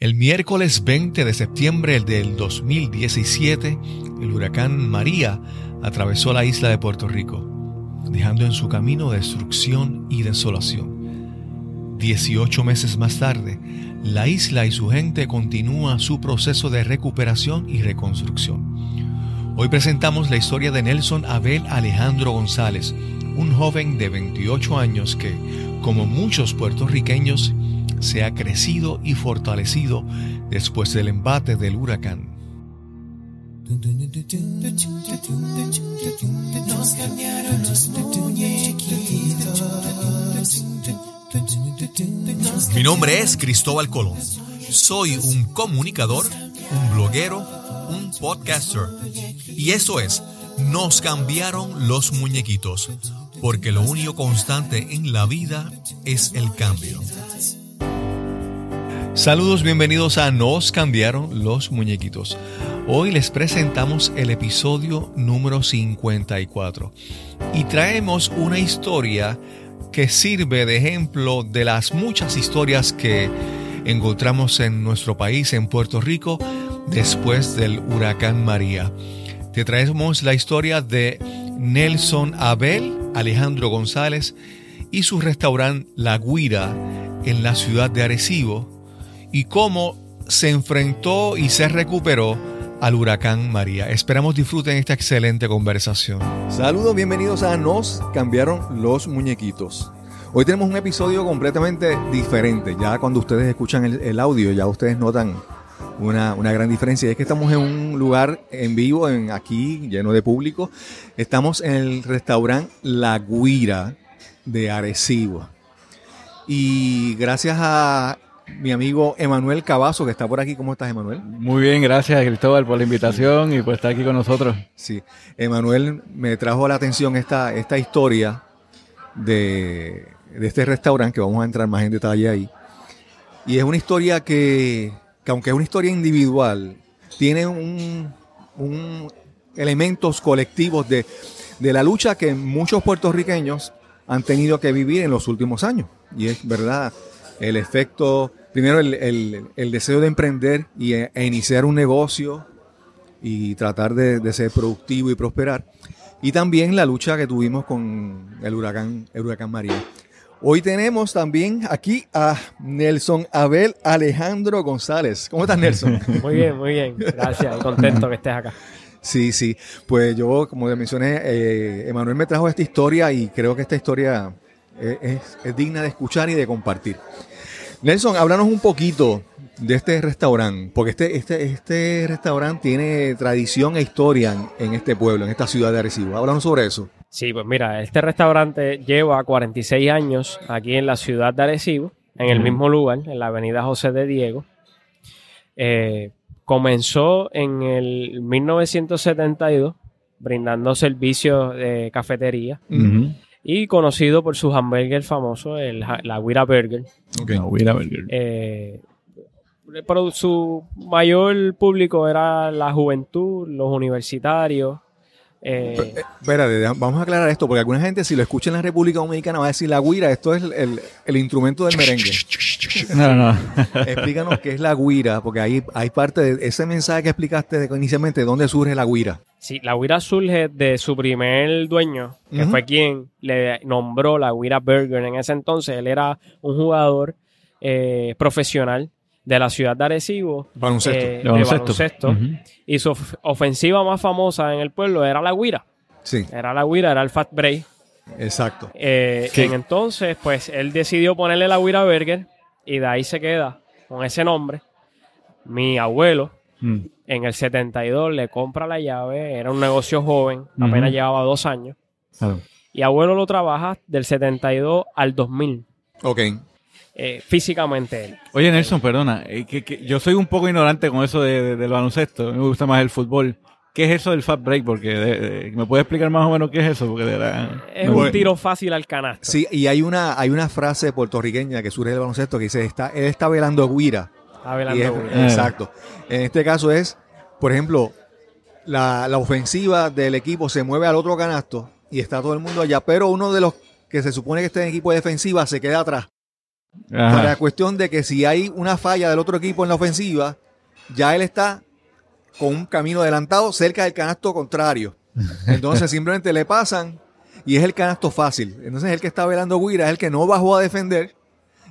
El miércoles 20 de septiembre del 2017, el huracán María atravesó la isla de Puerto Rico, dejando en su camino destrucción y desolación. Dieciocho meses más tarde, la isla y su gente continúan su proceso de recuperación y reconstrucción. Hoy presentamos la historia de Nelson Abel Alejandro González, un joven de 28 años que, como muchos puertorriqueños, se ha crecido y fortalecido después del embate del huracán. Mi nombre es Cristóbal Colón. Soy un comunicador, un bloguero, un podcaster. Y eso es, nos cambiaron los muñequitos, porque lo único constante en la vida es el cambio. Saludos, bienvenidos a Nos cambiaron los muñequitos. Hoy les presentamos el episodio número 54 y traemos una historia que sirve de ejemplo de las muchas historias que encontramos en nuestro país, en Puerto Rico, después del huracán María. Te traemos la historia de Nelson Abel Alejandro González y su restaurante La Guira en la ciudad de Arecibo y cómo se enfrentó y se recuperó al huracán María. Esperamos disfruten esta excelente conversación. Saludos, bienvenidos a Nos cambiaron los muñequitos. Hoy tenemos un episodio completamente diferente. Ya cuando ustedes escuchan el, audio, ya ustedes notan una, gran diferencia. Es que estamos en un lugar en vivo, en aquí, lleno de público. Estamos en el restaurante La Guira de Arecibo. Y gracias a mi amigo Emanuel Cavazo, que está por aquí. ¿Cómo estás, Emanuel? Muy bien, gracias Cristóbal por la invitación y por estar aquí con nosotros. Sí, Emanuel me trajo a la atención esta, esta historia de, este restaurante, que vamos a entrar más en detalle ahí. Y es una historia que, aunque es una historia individual, tiene un, elementos colectivos de, de la lucha que muchos puertorriqueños han tenido que vivir en los últimos años. Y es verdad, el efecto primero el, deseo de emprender y, e, e, iniciar un negocio y tratar de, ser productivo y prosperar. Y también la lucha que tuvimos con el huracán, el huracán María. Hoy tenemos también aquí a Nelson Abel Alejandro González. ¿Cómo estás, Nelson? Muy bien, muy bien. Gracias. Contento que estés acá. Sí, sí. Pues yo, como te mencioné, eh, Emanuel me trajo esta historia y creo que esta historia eh, es digna de escuchar y de compartir. Nelson, háblanos un poquito de este restaurante, porque este, este, este restaurante tiene tradición e historia en, este pueblo, en esta ciudad de Arecibo. Háblanos sobre eso. Sí, pues mira, este restaurante lleva 46 años aquí en la ciudad de Arecibo, en el mismo lugar, en la avenida José de Diego. Eh, comenzó en el 1972 brindando servicios de cafetería y conocido por su hamburger famoso, el, la Wira Burger. La Wira Burger. Eh, su mayor público era la juventud, los universitarios. Eh, eh, espérate, vamos a aclarar esto, porque alguna gente si lo escucha en la República Dominicana va a decir la guira, esto es el, instrumento del merengue. No, no. Explícanos qué es la guira, porque ahí hay parte de ese mensaje que explicaste de, inicialmente, ¿dónde surge la guira? Sí, la Guira surge de su primer dueño, que fue quien le nombró la Guira Burger en ese entonces. Él era un jugador eh, profesional de la ciudad de Arecibo. Baloncesto. Eh, de baloncesto. Y su ofensiva más famosa en el pueblo era la Guira. Sí. Era la Guira, era el Fat Break. Exacto. Eh, en entonces, pues él decidió ponerle la Guira Burger y de ahí se queda con ese nombre. Mi abuelo, Mm. En el 72 le compra la llave, era un negocio joven, apenas llevaba dos años. Y abuelo lo trabaja del 72 al 2000. Ok. Eh, físicamente él. Oye, Nelson, perdona, eh, que, yo soy un poco ignorante con eso de, del baloncesto, me gusta más el fútbol. ¿Qué es eso del fast break? Porque me puede explicar más o menos qué es eso, porque es un tiro fácil al canasto. Sí, y hay una hay una frase puertorriqueña que surge del baloncesto que dice está él está velando guira exacto. En este caso es, por ejemplo, la, ofensiva del equipo se mueve al otro canasto y está todo el mundo allá, pero uno de los que se supone que está en equipo de defensiva se queda atrás. Ajá. Para la cuestión de que si hay una falla del otro equipo en la ofensiva, ya él está con un camino adelantado cerca del canasto contrario. Entonces simplemente le pasan y es el canasto fácil. Entonces el que está velando Guira es el que no bajó a defender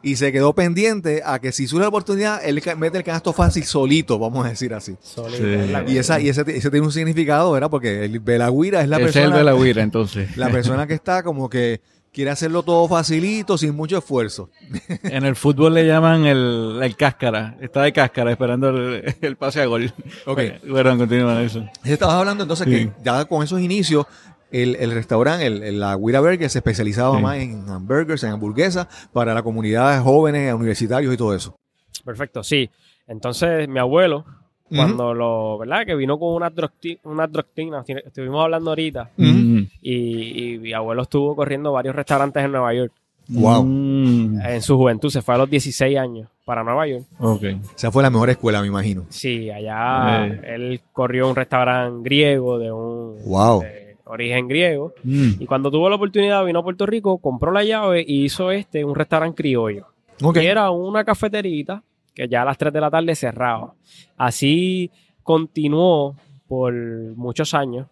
y se quedó pendiente a que si surge la oportunidad, él mete el canasto fácil solito, vamos a decir así. Sí. Y, esa, y ese, ese tiene un significado, ¿verdad? Porque el Belagüira es la es el persona de la huira, entonces. la persona que está como que quiere hacerlo todo facilito, sin mucho esfuerzo. En el fútbol le llaman el, el cáscara. Está de cáscara esperando el, el pase a gol. Ok. Perdón, continúa eso. Estabas hablando entonces Sí. que ya con esos inicios, el, el restaurante, el, el- la Guira Burger, se especializaba Sí. más en hamburgers, en hamburguesas, para la comunidad de jóvenes, universitarios y todo eso. Perfecto, sí. Entonces, mi abuelo, cuando lo, ¿verdad? Que vino con unas drocti- unas doctrinas, estuvimos hablando ahorita, y, y mi abuelo estuvo corriendo varios restaurantes en Nueva York. Wow. Mm. En su juventud, se fue a los 16 años para Nueva York. Ok. Esa fue la mejor escuela, me imagino. Sí, allá Eh. él corrió un restaurante griego de un Wow. de origen griego. Mm. Y cuando tuvo la oportunidad, vino a Puerto Rico, compró la llave y hizo este, un restaurante criollo. Ok. Y era una cafeterita que ya a las 3 de la tarde cerraba. Así continuó por muchos años.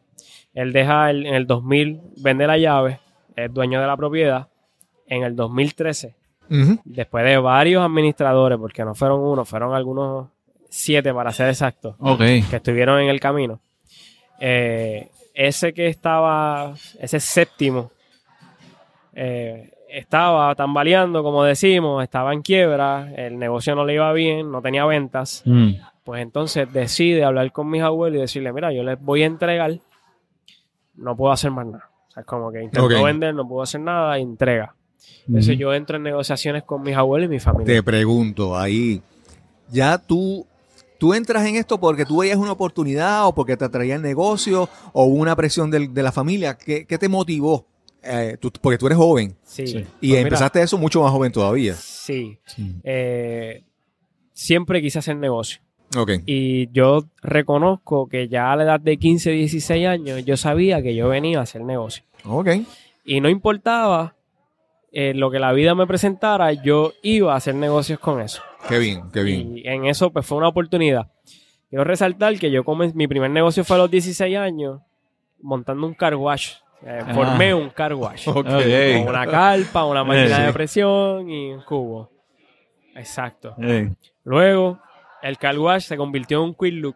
Él deja el- en el 2000, vende la llave, es dueño de la propiedad. En el 2013, Ujú. después de varios administradores, porque no fueron uno, fueron algunos siete para ser exactos, Ok. que estuvieron en el camino. Eh, ese que estaba, ese séptimo, eh, estaba tambaleando, como decimos, estaba en quiebra, el negocio no le iba bien, no tenía ventas. Mm. Pues entonces decide hablar con mis abuelos y decirle, mira, yo les voy a entregar, no puedo hacer más nada. O sea, es como que intentó Ok. vender, no puedo hacer nada, entrega. Entonces Ujú. yo entro en negociaciones con mis abuelos y mi familia. Te pregunto, ahí, ya tú, tú entras en esto porque tú veías una oportunidad o porque te atraía el negocio o hubo una presión del- de, la familia. ¿Qué, qué te motivó? Eh, tú- porque tú eres joven Sí. Sí. y Pues mira, empezaste eso mucho más joven todavía. Sí. Sí. Eh, siempre quise hacer negocio. Ok. Y yo reconozco que ya a la edad de 15, 16 años yo sabía que yo venía a hacer negocio. Ok. Y no importaba eh, lo que la vida me presentara, yo iba a hacer negocios con eso. Qué bien, qué bien. Y en eso pues fue una oportunidad. Quiero resaltar que yo comen- mi primer negocio fue a los 16 años montando un car wash. Eh, Ah. formé un car wash. Con una carpa, una máquina de presión y un cubo. Exacto. Luego, el car wash se convirtió en un quick look.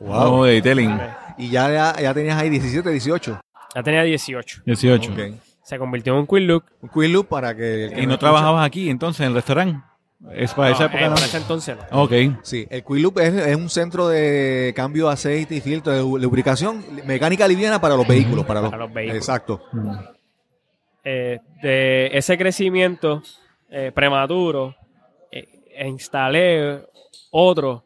Wow. Oh, detailing. Y ya, ya, ya tenías ahí 17, 18. Ya tenía 18. 18. Ok. Se convirtió en un quick look. Un quick loop para que... ¿Y no escucha- trabajabas aquí entonces en el restaurante? Es para esa época, eh, ¿no? para ese entonces no. Ok. Sí, el Quick Loop es, es un centro de cambio de aceite y filtro de lu- lubricación mecánica liviana para los vehículos. Para los, Para los vehículos. Exacto. Mm. Eh, de ese crecimiento eh, prematuro, eh, e instalé otro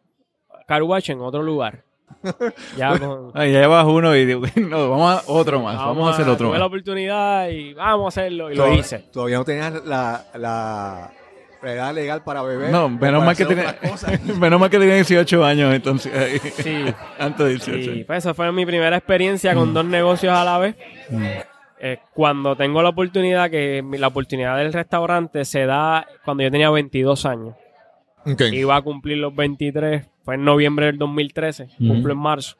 car wash en otro lugar. Ya con, Ah, ya llevas uno y digo, no, vamos a otro más. Vamos, a hacer otro tuve la más. oportunidad y vamos a hacerlo. Y lo hice. Todavía no tenías la, la edad legal para beber. No, menos mal, que tenía, menos mal que tenía 18 años entonces. ahí. Sí. Antes de 18. Y pues esa fue mi primera experiencia con dos negocios a la vez. Mm. Eh, cuando tengo la oportunidad, que la oportunidad del restaurante se da cuando yo tenía 22 años. Ok. Iba a cumplir los 23, fue en noviembre del 2013, Ujú. cumplo en marzo.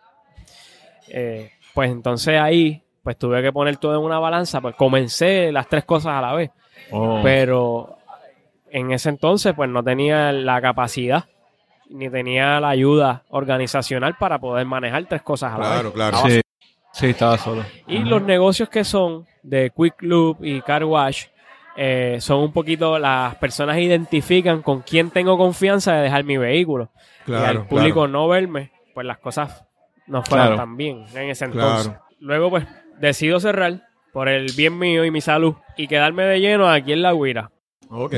Eh, pues entonces ahí, pues tuve que poner todo en una balanza, pues comencé las tres cosas a la vez. Oh. Pero en ese entonces, pues no tenía la capacidad ni tenía la ayuda organizacional para poder manejar tres cosas a la Claro, vez. claro. sí, sí, estaba solo. Y los negocios que son de Quick Loop y Car Wash eh, son un poquito, las personas identifican con quién tengo confianza de dejar mi vehículo. y Claro, al público claro. no verme, pues las cosas no fueron Claro. tan bien en ese entonces. Claro. Luego, pues decido cerrar por el bien mío y mi salud y quedarme de lleno aquí en La Guira. Ok.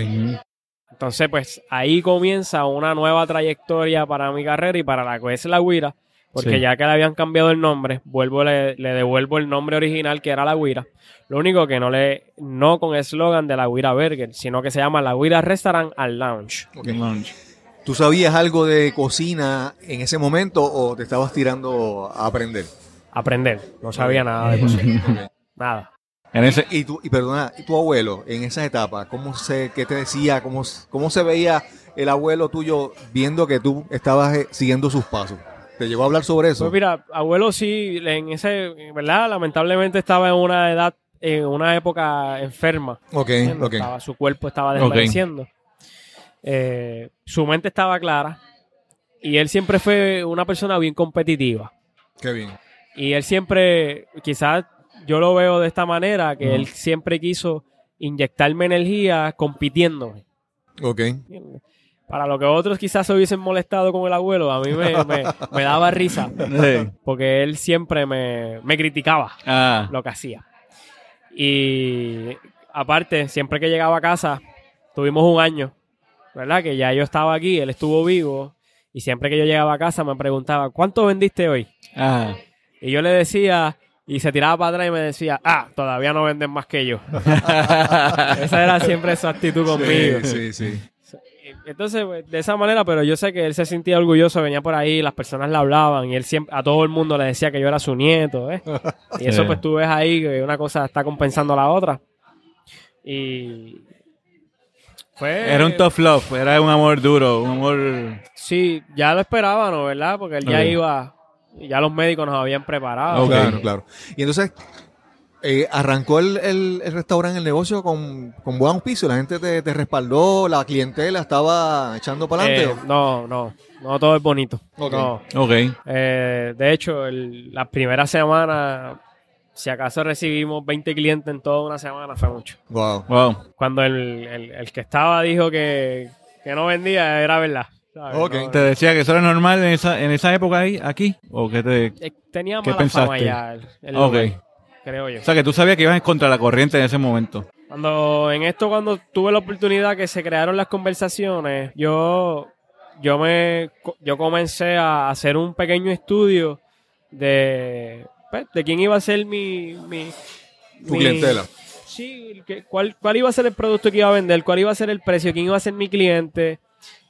Entonces, pues ahí comienza una nueva trayectoria para mi carrera y para la que es La Guira, porque Sí. ya que le habían cambiado el nombre, vuelvo le, le devuelvo el nombre original que era La Guira. Lo único que no le no con el eslogan de La Guira Burger, sino que se llama La Guira Restaurant and Lounge. Ok. Lounge. ¿Tú sabías algo de cocina en ese momento o te estabas tirando a aprender? Aprender, no sabía nada de cocina, nada. En ese, Y, tu, y perdona, ¿y tu abuelo en esa etapa, ¿cómo se, qué te decía? ¿Cómo, cómo se veía el abuelo tuyo viendo que tú estabas eh, siguiendo sus pasos? ¿Te llegó a hablar sobre eso? Pues mira, abuelo sí, en ese, ¿verdad? Lamentablemente estaba en una edad, en una época enferma. ok. Estaba- su cuerpo estaba desvaneciendo. Eh, su mente estaba clara. Y él siempre fue una persona bien competitiva. Qué bien. Y él siempre, quizás yo lo veo de esta manera, que Ujú. él siempre quiso inyectarme energía compitiéndome. Ok. Para lo que otros quizás se hubiesen molestado con el abuelo, a mí me, me- me daba risa. sí. Porque él siempre me, me criticaba Ah, lo que hacía. Y aparte, siempre que llegaba a casa, tuvimos un año, ¿verdad? Que ya yo estaba aquí, él estuvo vivo. Y siempre que yo llegaba a casa me preguntaba, ¿cuánto vendiste hoy? ah. Y yo le decía, y se tiraba para atrás y me decía, ah, todavía no venden más que yo. Esa era siempre su actitud conmigo. Sí, sí, sí. Entonces, pues, de esa manera, pero yo sé que él se sentía orgulloso, venía por ahí, las personas le hablaban y él siempre, a todo el mundo le decía que yo era su nieto, ¿eh? Y eso pues tú ves ahí que una cosa está compensando a la otra. Y fue... Era un tough love, era un amor duro, un amor... Sí, ya lo esperábamos, ¿verdad? Porque él ya iba, ya los médicos nos habían preparado. Claro, claro. Y entonces, eh, arrancó el, el- el restaurante, el negocio con, con buen auspicio. La gente te, te respaldó, la clientela estaba echando para Eh, adelante. no, no, no todo es bonito. Ok. No. Ok. Eh, de hecho, el- la primera semana, si acaso recibimos 20 clientes en toda una semana, fue mucho. wow. Wow. Cuando el, el- el que estaba dijo que, que no vendía, era verdad. ¿Sabes? Ok. No- ¿Te decía que eso era normal en esa, en esa época ahí, aquí? ¿O que te...? eh, tenía ¿Qué mala fama pensaste? ya, el- el Ok. lugar, creo yo. O sea, que tú sabías que ibas contra la corriente en ese momento. Cuando en esto, cuando tuve la oportunidad que se crearon las conversaciones, yo, yo me yo comencé a hacer un pequeño estudio de, pues, de quién iba a ser mi, mi, Tu mi- clientela. Sí, cuál, cuál iba a ser el producto que iba a vender, cuál iba a ser el precio, quién iba a ser mi cliente,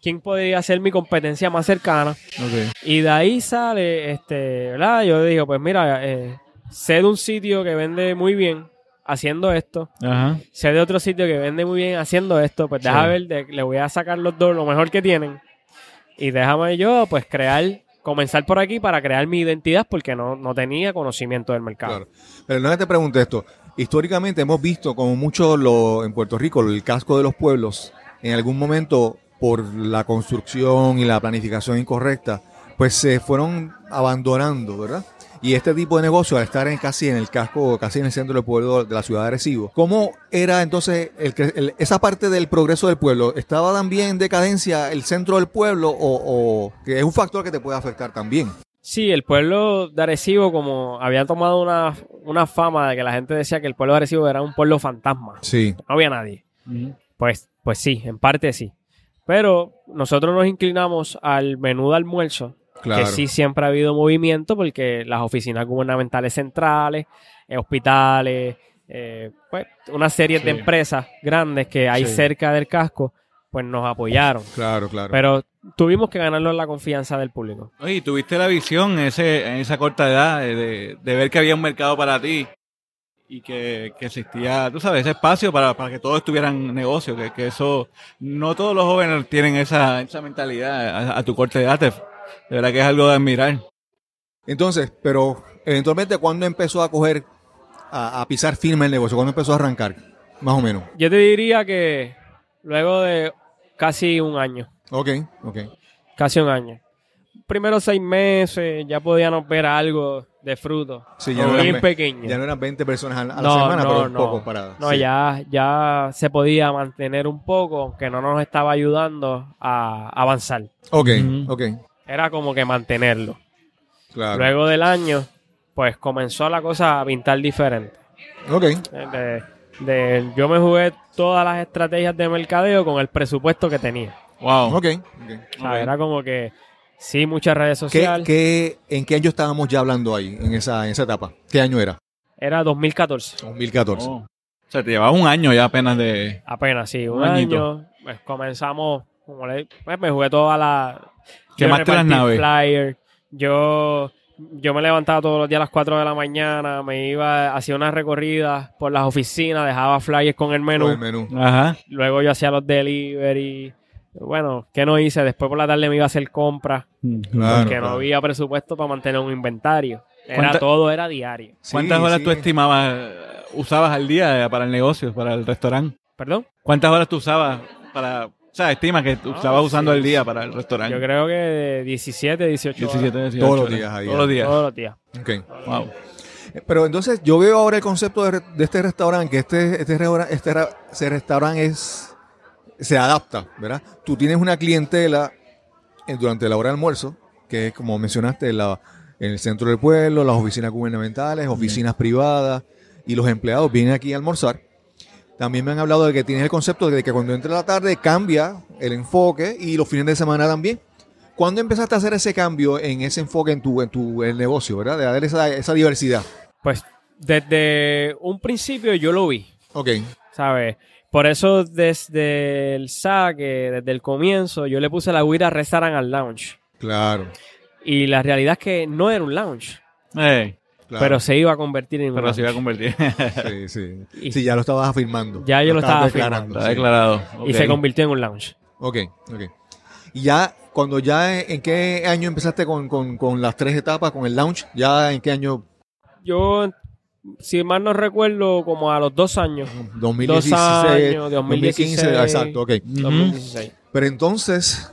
quién podría ser mi competencia más cercana. Y de ahí sale, este, ¿verdad? Yo digo, pues mira, eh, sé de un sitio que vende muy bien haciendo esto Ajá. sé de otro sitio que vende muy bien haciendo esto, pues Sí. deja ver, de- le voy a sacar los dos, lo mejor que tienen. Y déjame yo, pues, crear, comenzar por aquí para crear mi identidad porque no, no tenía conocimiento del mercado. Claro. Pero no te pregunte esto. Históricamente hemos visto como mucho lo, en Puerto Rico el casco de los pueblos, en algún momento por la construcción y la planificación incorrecta, pues se fueron abandonando, ¿verdad? Y este tipo de negocio, al estar en casi en el casco, casi en el centro del pueblo de la ciudad de Arecibo, ¿cómo era entonces el el- esa parte del progreso del pueblo? ¿Estaba también en decadencia el centro del pueblo o, o que es un factor que te puede afectar también? Sí, el pueblo de Arecibo, como había tomado una, una fama de que la gente decía que el pueblo de Arecibo era un pueblo fantasma, Sí, no había nadie. Pues, pues sí, en parte sí. Pero nosotros nos inclinamos al menú de almuerzo, claro. que sí siempre ha habido movimiento porque las oficinas gubernamentales centrales, eh, hospitales, eh, pues una serie de empresas grandes que hay Sí. cerca del casco, pues nos apoyaron. Claro, claro. Pero tuvimos que ganarnos la confianza del público. Oye, ¿y tuviste la visión en, ese, en esa corta edad de- de ver que había un mercado para ti y que, que existía, tú sabes, ese espacio para, para que todos tuvieran negocio, que, que eso, no todos los jóvenes tienen esa, esa mentalidad a, a tu corta edad, te- de verdad que es algo de admirar. Entonces, pero eventualmente, ¿cuándo empezó a coger, a, a pisar firme el negocio? ¿Cuándo empezó a arrancar? Más o menos. Yo te diría que luego de casi un año, Ok, ok. casi un año. Primero seis meses ya podíamos ver algo de fruto. Sí, ya, no bien eran, ya no eran 20 personas a la, No, semana, no, pero no. poco para. No, sí. ya, ya se podía mantener un poco, aunque no nos estaba ayudando a avanzar. Ok, ok. Era como que mantenerlo. Claro. Luego del año, pues comenzó la cosa a pintar diferente. Ok. De, de- yo me jugué todas las estrategias de mercadeo con el presupuesto que tenía. Wow. Ok. ok. O sea, Ok. era como que sí, muchas redes ¿Qué, sociales. qué, ¿En qué año estábamos ya hablando ahí, en esa, en esa etapa? ¿Qué año era? Era 2014. 2014. Oh. O sea, te llevaba un año ya apenas de... Apenas, sí, un, año. Pues comenzamos, como le- pues me jugué toda la... ¿Quemaste las repartí naves? Flyer, yo yo me levantaba todos los días a las 4 de la mañana, me iba, hacía unas recorridas por las oficinas, dejaba flyers con el menú. Con el menú. Ajá. Luego yo hacía los delivery. Bueno, ¿qué no hice? Después por la tarde me iba a hacer compras. Claro, porque no claro. había presupuesto para mantener un inventario. Era ¿Cuánta- todo, era diario. ¿Cuántas horas sí. tú estimabas, eh, usabas al día eh, para el negocio, para el restaurante? ¿Perdón? ¿Cuántas horas tú usabas para, o sea, estimas que tú Ah, estabas usando sí, al día para el restaurante? Yo creo que de 17, 18 horas. 17, 18 Todos los horas. días ahí, Todos los días. Todos los días. Ok. Wow. Pero entonces yo veo ahora el concepto de, este restaurante, que este, este, restaurante, este ese restaurante es, se adapta, ¿verdad? Tú tienes una clientela eh, durante la hora de almuerzo, que es como mencionaste, la, en el centro del pueblo, las oficinas gubernamentales, oficinas privadas, y los empleados vienen aquí a almorzar. También me han hablado de que tienes el concepto de que cuando entra la tarde cambia el enfoque y los fines de semana también. ¿Cuándo empezaste a hacer ese cambio en ese enfoque en tu, en tu el negocio, ¿verdad? De dar esa, esa diversidad. Pues desde un principio yo lo vi, Ok. ¿sabes? Por eso desde el saque, desde el comienzo, yo le puse la guira Restaurant al Lounge. Claro, Y la realidad es que no era un lounge, Eh, claro. pero se iba a convertir en un pero se iba a lounge. convertir. Sí, sí. Y- Sí, ya lo estabas afirmando. Ya yo lo estaba declarando. Está sí. declarado. Y se convirtió en un lounge. Ok, ok. Y ya, cuando ya, ¿en qué año empezaste con, con- con las tres etapas, con el launch? ¿Ya en qué año? Yo, si mal no recuerdo, como a los dos años. 2016, años, 2016. exacto, ok. Ujú. 2016. Pero entonces,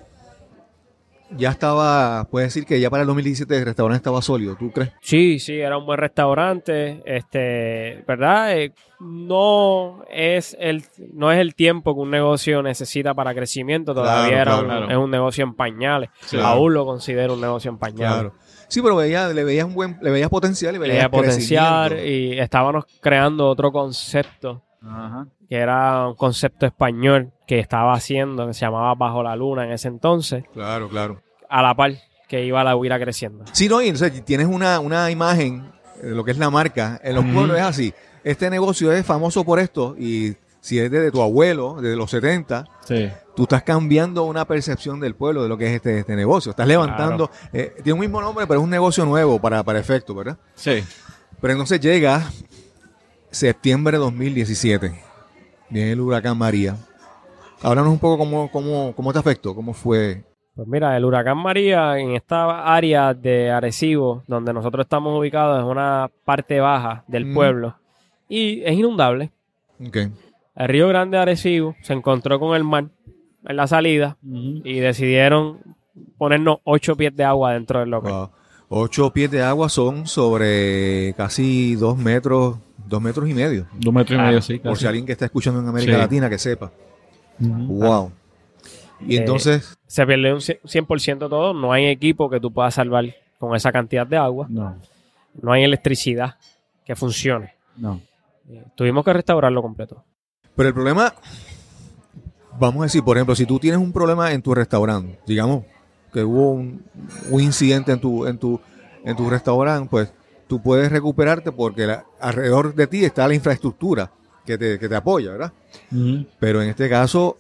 ya estaba, puedes decir que ya para el 2017 el restaurante estaba sólido, ¿tú crees? Sí, sí, era un buen restaurante, este, ¿verdad? Eh, no es el no es el tiempo que un negocio necesita para crecimiento, todavía Claro, era claro, un, claro. es un negocio en pañales. Aún lo considero un negocio en pañales. Sí, pero veía, le veías un buen, le veías potencial y Le veías veía potenciar crecimiento. y estábamos creando otro concepto Ajá. que era un concepto español que estaba haciendo, que se llamaba Bajo la Luna en ese entonces, Claro, claro. a la par que iba la huira creciendo. Sí, no, y entonces tienes una, una imagen de lo que es la marca. En los pueblos es así. Este negocio es famoso por esto y si es de tu abuelo, desde los 70, Sí. tú estás cambiando una percepción del pueblo de lo que es este, este negocio. Estás levantando, eh, tiene un mismo nombre, pero es un negocio nuevo para, para efecto, ¿verdad? Sí. Pero entonces llega septiembre de 2017, viene el huracán María. Háblanos un poco cómo, cómo, cómo te afectó, cómo fue. Pues mira, el huracán María en esta área de Arecibo, donde nosotros estamos ubicados, es una parte baja del Mm. pueblo y es inundable. Ok. El río Grande de Arecibo se encontró con el mar en la salida y decidieron ponernos ocho pies de agua dentro del local. Wow. Ocho pies de agua son sobre casi dos metros, dos metros y medio. Dos metros y Ah, medio, sí. Por si alguien que está escuchando en América Sí. Latina que sepa. Wow. Y Eh, entonces, Se pierde un cien- 100% todo, no hay equipo que tú puedas salvar con esa cantidad de agua, No, no hay electricidad que funcione. no. Eh, Tuvimos que restaurarlo completo. Pero el problema, vamos a decir, por ejemplo, si tú tienes un problema en tu restaurante, digamos que hubo un, un incidente en tu, en tu, en tu restaurante, pues tú puedes recuperarte porque la- alrededor de ti está la infraestructura que te, que te apoya, ¿verdad? Pero en este caso,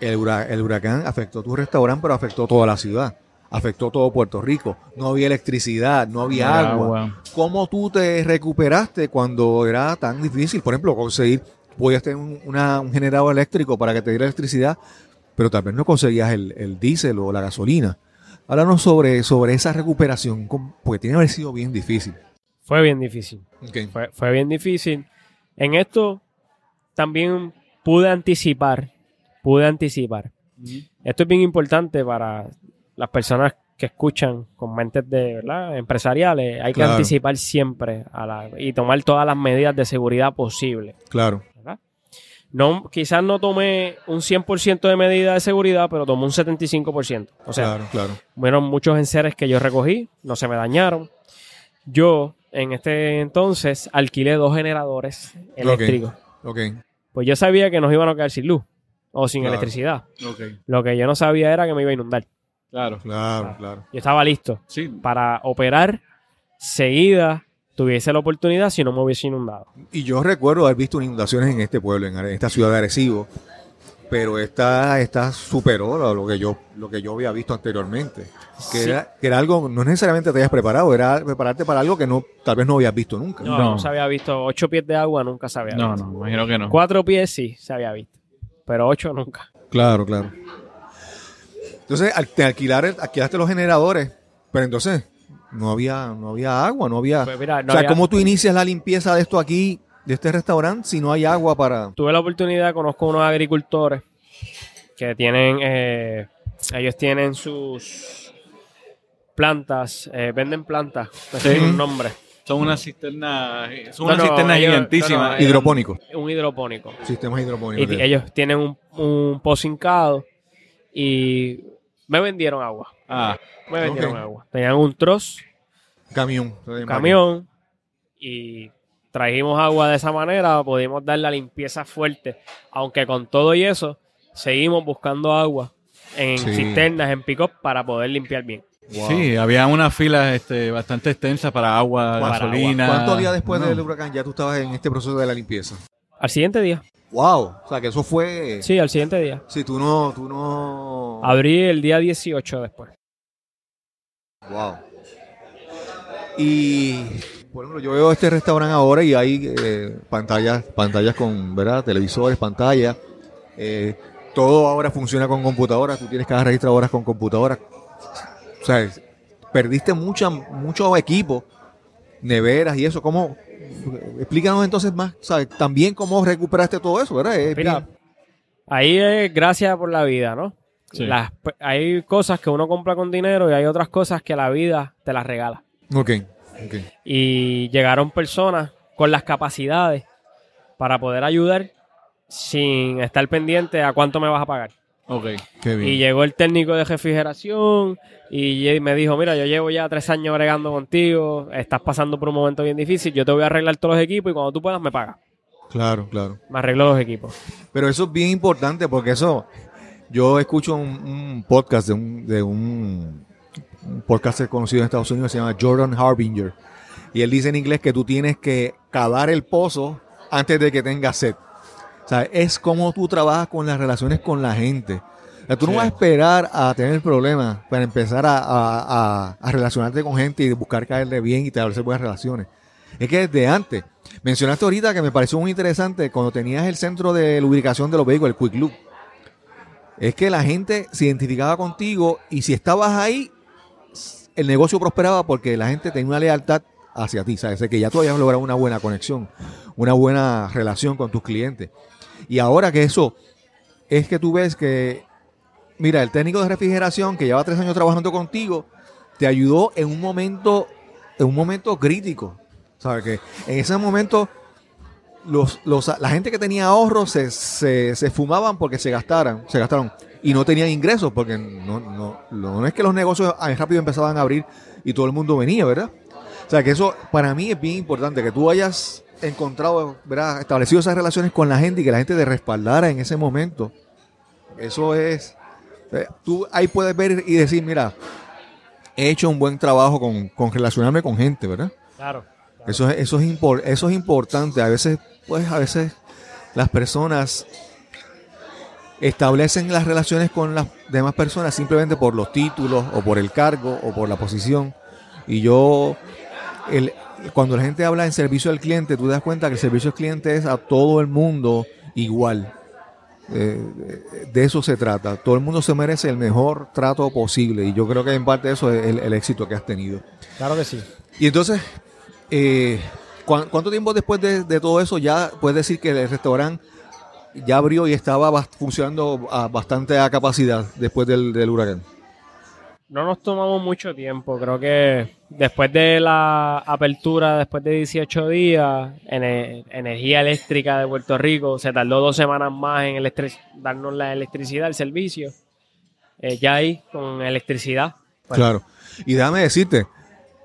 el, el huracán afectó tu restaurante, pero afectó toda la ciudad. Afectó todo Puerto Rico. No había electricidad, no había agua. ¿Cómo tú te recuperaste cuando era tan difícil? Por ejemplo, conseguir, podías tener un, una- un generador eléctrico para que te diera electricidad, pero tal vez no conseguías el, el diésel o la gasolina. Háblanos sobre, sobre esa recuperación, porque tiene que haber sido bien difícil. Fue bien difícil. Fue, fue bien difícil. En esto también pude anticipar, pude anticipar. Esto es bien importante para las personas que escuchan con mentes de ¿verdad? empresariales. Hay que anticipar siempre a la, y tomar todas las medidas de seguridad posibles. Claro. No, quizás no tomé un 100% de medida de seguridad, pero tomé un 75%. O sea, claro, claro. fueron muchos enseres que yo recogí, no se me dañaron. Yo, en este entonces, alquilé dos generadores eléctricos. Ok. Pues yo sabía que nos iban a quedar sin luz o sin Claro. electricidad. Ok. Lo que yo no sabía era que me iba a inundar. Claro. Claro, claro. Yo estaba listo Sí. para operar seguida, tuviese la oportunidad si no me hubiese inundado. Y yo recuerdo haber visto inundaciones en este pueblo, en, esta ciudad de Arecibo. pero esta, esta superó lo, lo que yo, lo que yo había visto anteriormente. Que, Sí. era, que era algo, no necesariamente te hayas preparado, era prepararte para algo que no, tal vez no habías visto nunca. No, No. no se había visto. Ocho pies de agua nunca se había No, visto. no, me imagino que no. Cuatro pies sí se había visto. Pero ocho nunca. Claro, claro. Entonces, al, te alquilar, alquilaste los generadores, pero entonces no había, no había agua, no había. Pues mira, no o sea, había- ¿cómo tú inicias la limpieza de esto aquí, de este restaurante, si no hay agua para. Tuve la oportunidad, conozco unos agricultores que tienen, eh, ellos tienen sus plantas, eh, venden plantas, no sé Sí. un nombre, Son unas cisternas, son No, no, ellos- no, no, ellos- Hidropónico. un hidropónico. Sistemas Y hidropónicos. t- ellos tienen un, un pozo hincado y me vendieron agua. Ah, Me vendieron agua. Tenían un troz, Camión. un camión y trajimos agua de esa manera, pudimos dar la limpieza fuerte. Aunque con todo y eso, seguimos buscando agua en Sí. cisternas, en pick para poder limpiar bien. Wow. sí, había unas filas este, bastante extensas para agua, Para gasolina. ¿Cuántos días después No. del huracán ya tú estabas en este proceso de la limpieza? Al siguiente día. Wow. O sea, que eso fue. Sí, al siguiente día. Si tú no, tú no. Abrí el día 18 después. Wow. Y por ejemplo, yo veo este restaurante ahora y hay eh, pantallas, pantallas con, ¿verdad? Televisores, pantallas. Eh, todo ahora funciona con computadoras. Tú tienes cada registradoras con computadoras. O sea, perdiste mucha, mucho equipo, neveras y eso. ¿Cómo? Explícanos entonces más, ¿sabes? También cómo recuperaste todo eso, ¿verdad? Es Mira, bien- ahí es gracias por la vida, ¿no? Sí. Las- hay cosas que uno compra con dinero y hay otras cosas que la vida te las regala. Ok, ok. y llegaron personas con las capacidades para poder ayudar sin estar pendiente a cuánto me vas a pagar. Ok. Qué bien. Y llegó el técnico de refrigeración y me dijo, mira, yo llevo ya tres años bregando contigo, estás pasando por un momento bien difícil, yo te voy a arreglar todos los equipos y cuando tú puedas me pagas. Claro, claro. Me arreglo los equipos. Pero eso es bien importante porque eso, yo escucho un, un podcast de un, de un, un podcaster conocido en Estados Unidos, se llama Jordan Harbinger. Y él dice en inglés que tú tienes que cavar el pozo antes de que tengas sed. O sea, es como tú trabajas con las relaciones con la gente. O sea, tú no vas a esperar a tener problemas para empezar a, a- a- a relacionarte con gente y buscar caerle bien y establecer buenas relaciones. Es que desde antes. Mencionaste ahorita que me pareció muy interesante cuando tenías el centro de lubricación de los vehículos, el Quick Loop. Es que la gente se identificaba contigo y si estabas ahí, el negocio prosperaba porque la gente tenía una lealtad hacia ti, ¿sabes? De que ya tú habías logrado una buena conexión, una buena relación con tus clientes. Y ahora que eso es que tú ves que, mira, el técnico de refrigeración que lleva tres años trabajando contigo, te ayudó en un momento, en un momento crítico. ¿Sabes? En ese momento los, los, la gente que tenía ahorros se, se, se fumaban porque se gastaran, se gastaron y no tenían ingresos porque no, no, no es que los negocios rápido empezaban a abrir y todo el mundo venía, ¿verdad? O sea que eso para mí es bien importante, que tú hayas encontrado, ¿verdad? establecido esas relaciones con la gente y que la gente te respaldara en ese momento. Eso es, eh, tú ahí puedes ver y decir, mira, he hecho un buen trabajo con, con relacionarme con gente, ¿verdad? Claro. Eso, es- eso, es impor- eso es importante. A veces, pues, a veces las personas establecen las relaciones con las demás personas simplemente por los títulos o por el cargo o por la posición. Y yo, el, cuando la gente habla en servicio al cliente, tú te das cuenta que el servicio al cliente es a todo el mundo igual. Eh, de eso se trata. Todo el mundo se merece el mejor trato posible. Y yo creo que en parte eso es el- el éxito que has tenido. Claro que sí. Y entonces, eh, ¿cuán- ¿cuánto tiempo después de, de todo eso ya puedes decir que el restaurante ya abrió y estaba funcionando a bastante a capacidad después del, del huracán? No nos tomamos mucho tiempo. Creo que después de la apertura, después de 18 días, Ene- Energía Eléctrica de Puerto Rico se tardó dos semanas más en darnos la electricidad, el servicio. Eh, ya ahí, con electricidad. Claro. Y déjame decirte,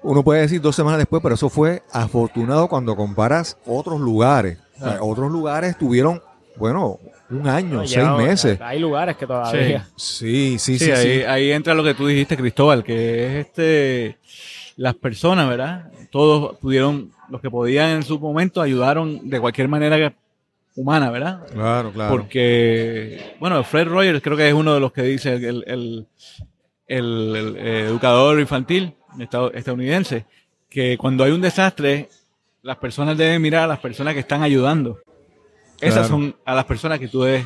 uno puede decir dos semanas después, pero eso fue afortunado cuando comparas otros lugares. O sea, otros lugares tuvieron, bueno, un año, no, seis meses. Hay lugares que todavía. Sí, sí, Sí, sí. ahí, sí. ahí entra lo que tú dijiste, Cristóbal, que es este las personas, ¿verdad? Todos pudieron, los que podían en su momento, ayudaron de cualquier manera que humana, ¿verdad? Claro, claro. Porque, bueno, Fred Rogers creo que es uno de los que dice el, el, el- el- el, educador infantil estadounidense, que cuando hay un desastre, las personas deben mirar a las personas que están ayudando. Esas Claro. son a las personas que tú debes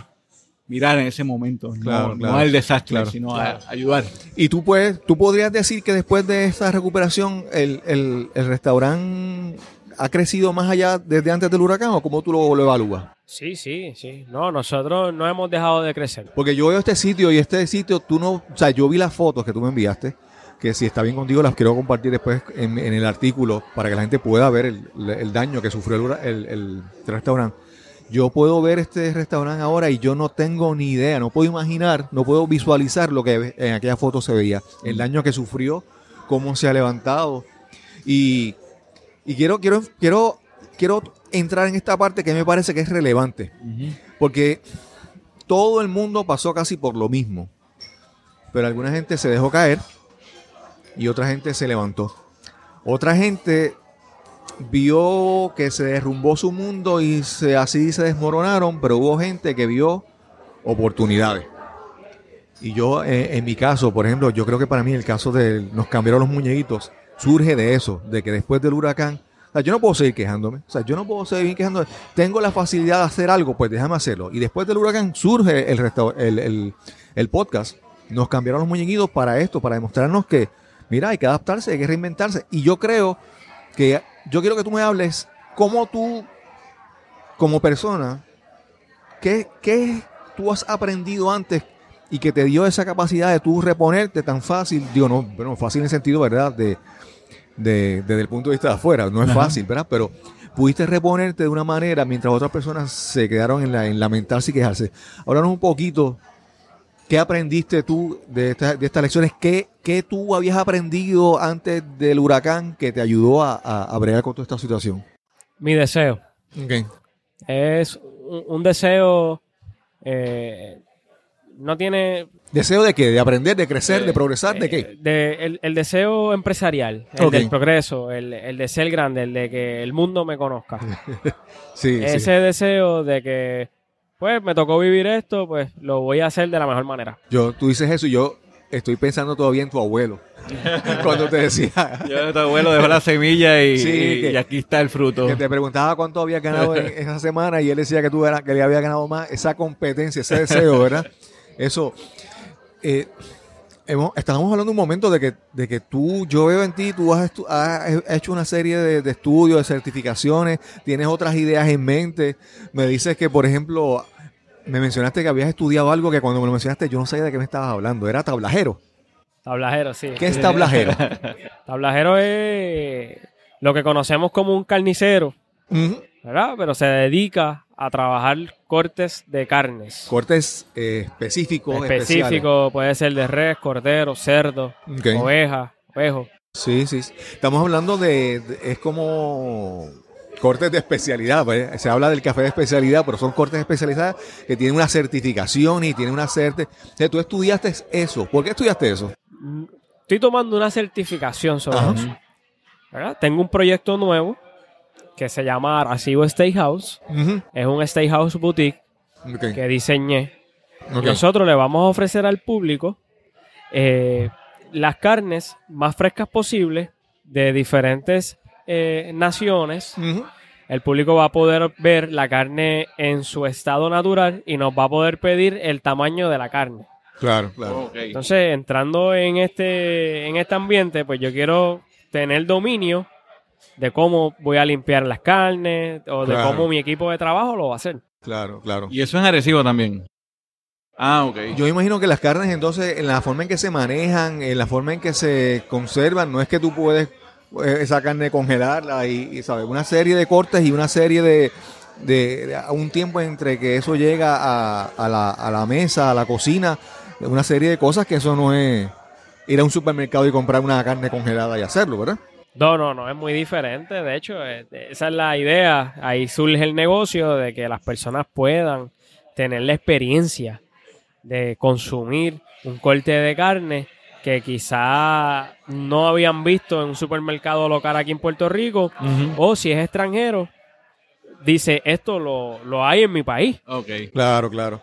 mirar en ese momento, no- Claro, no, claro. al desastre, Claro. sino a ayudar. Y tú puedes, tú podrías decir que después de esta recuperación el, el, el restaurante ha crecido más allá desde antes del huracán o cómo tú lo, lo evalúas? Sí, sí, sí. No, nosotros no hemos dejado de crecer. Porque yo veo este sitio y este sitio, tú no, o sea, yo vi las fotos que tú me enviaste, que si está bien contigo las quiero compartir después en, en el artículo para que la gente pueda ver el, el daño que sufrió el, hura- el- el restaurante. Yo puedo ver este restaurante ahora y yo no tengo ni idea, no puedo imaginar, no puedo visualizar lo que en aquella foto se veía, el daño que sufrió, cómo se ha levantado. Y, y quiero, quiero, quiero, quiero entrar en esta parte que me parece que es relevante. Porque todo el mundo pasó casi por lo mismo. Pero alguna gente se dejó caer y otra gente se levantó. Otra gente vio que se derrumbó su mundo y se, así se desmoronaron, pero hubo gente que vio oportunidades. Y yo, eh, en mi caso, por ejemplo, yo creo que para mí el caso de nos cambiaron los muñequitos surge de eso, de que después del huracán, o sea, yo no puedo seguir quejándome, o sea, yo no puedo seguir quejándome. Tengo la facilidad de hacer algo, pues déjame hacerlo. Y después del huracán surge el, el- el podcast. Nos cambiaron los muñequitos para esto, para demostrarnos que, mira, hay que adaptarse, hay que reinventarse. Y yo creo que, yo quiero que tú me hables cómo tú, como persona, ¿qué, qué tú has aprendido antes y que te dio esa capacidad de tú reponerte tan fácil? Digo, no, bueno, fácil en el sentido, ¿verdad? De, de- desde el punto de vista de afuera, no es Ajá. fácil, ¿verdad? Pero pudiste reponerte de una manera mientras otras personas se quedaron en, la, en lamentarse y quejarse. Háblanos un poquito, ¿qué aprendiste tú de, esta- de estas lecciones? ¿Qué, ¿Qué tú habías aprendido antes del huracán que te ayudó a, a, a bregar con toda esta situación? Mi deseo Okay. es un, un deseo. eh, no tiene. ¿Deseo de qué? ¿De aprender, de crecer, de Eh, progresar? ¿De eh, qué? de- el, el deseo empresarial, el del progreso, el, el de ser grande, el de que el mundo me conozca. Sí, Ese sí. deseo de que, pues, me tocó vivir esto, pues lo voy a hacer de la mejor manera. Yo, tú dices eso y yo estoy pensando todavía en tu abuelo. Cuando te decía Yo, tu abuelo dejó la semilla y, Sí, y- que- y aquí está el fruto. que te preguntaba cuánto había ganado en esa semana y él decía que tú era, que le había ganado más, esa competencia, ese deseo, ¿verdad? Eso. eh, hemos- estábamos hablando un momento de que, de que tú, yo veo en ti, tú has, hecho una serie de, de estudios, de certificaciones, tienes otras ideas en mente. Me dices que, por ejemplo, me mencionaste que habías estudiado algo que cuando me lo mencionaste yo no sabía de qué me estabas hablando. Era tablajero. Tablajero, sí. ¿Qué es tablajero? Tablajero es lo que conocemos como un carnicero. ¿verdad? Pero se dedica a trabajar cortes de carnes. Cortes eh, específicos, especiales. Puede ser de res, cordero, cerdo, oveja, ovejo. Sí, sí. sí. Estamos hablando de, de- es como cortes de especialidad. pues. Se habla del café de especialidad, pero son cortes especializados que tienen una certificación y tienen una certe. O sea, tú estudiaste eso. ¿Por qué estudiaste eso? Estoy tomando una certificación sobre Ajá. eso. ¿verdad? Tengo un proyecto nuevo que se llama Arecibo Steakhouse. Ujú. Es un steakhouse boutique que diseñé. Nosotros le vamos a ofrecer al público eh, las carnes más frescas posibles de diferentes eh, naciones. El público va a poder ver la carne en su estado natural y nos va a poder pedir el tamaño de la carne. Claro, claro. Ok. Entonces, entrando en este, en este ambiente, pues yo quiero tener dominio de cómo voy a limpiar las carnes o de Claro. cómo mi equipo de trabajo lo va a hacer. Claro, claro. Y eso es agresivo también. Ah, ok. Yo imagino que las carnes entonces, en la forma en que se manejan, en la forma en que se conservan, no es que tú puedes eh, esa carne congelarla y, y, ¿sabes? Una serie de cortes y una serie de, de, de- un tiempo entre que eso llega a, a la, a la mesa, a la cocina, una serie de cosas que eso no es ir a un supermercado y comprar una carne congelada y hacerlo, ¿verdad? No, no, no, es muy diferente. De hecho, eh, esa es la idea. Ahí surge el negocio de que las personas puedan tener la experiencia de consumir un corte de carne que quizá no habían visto en un supermercado local aquí en Puerto Rico o si es extranjero, dice, esto lo, lo hay en mi país. Ok. Claro, claro.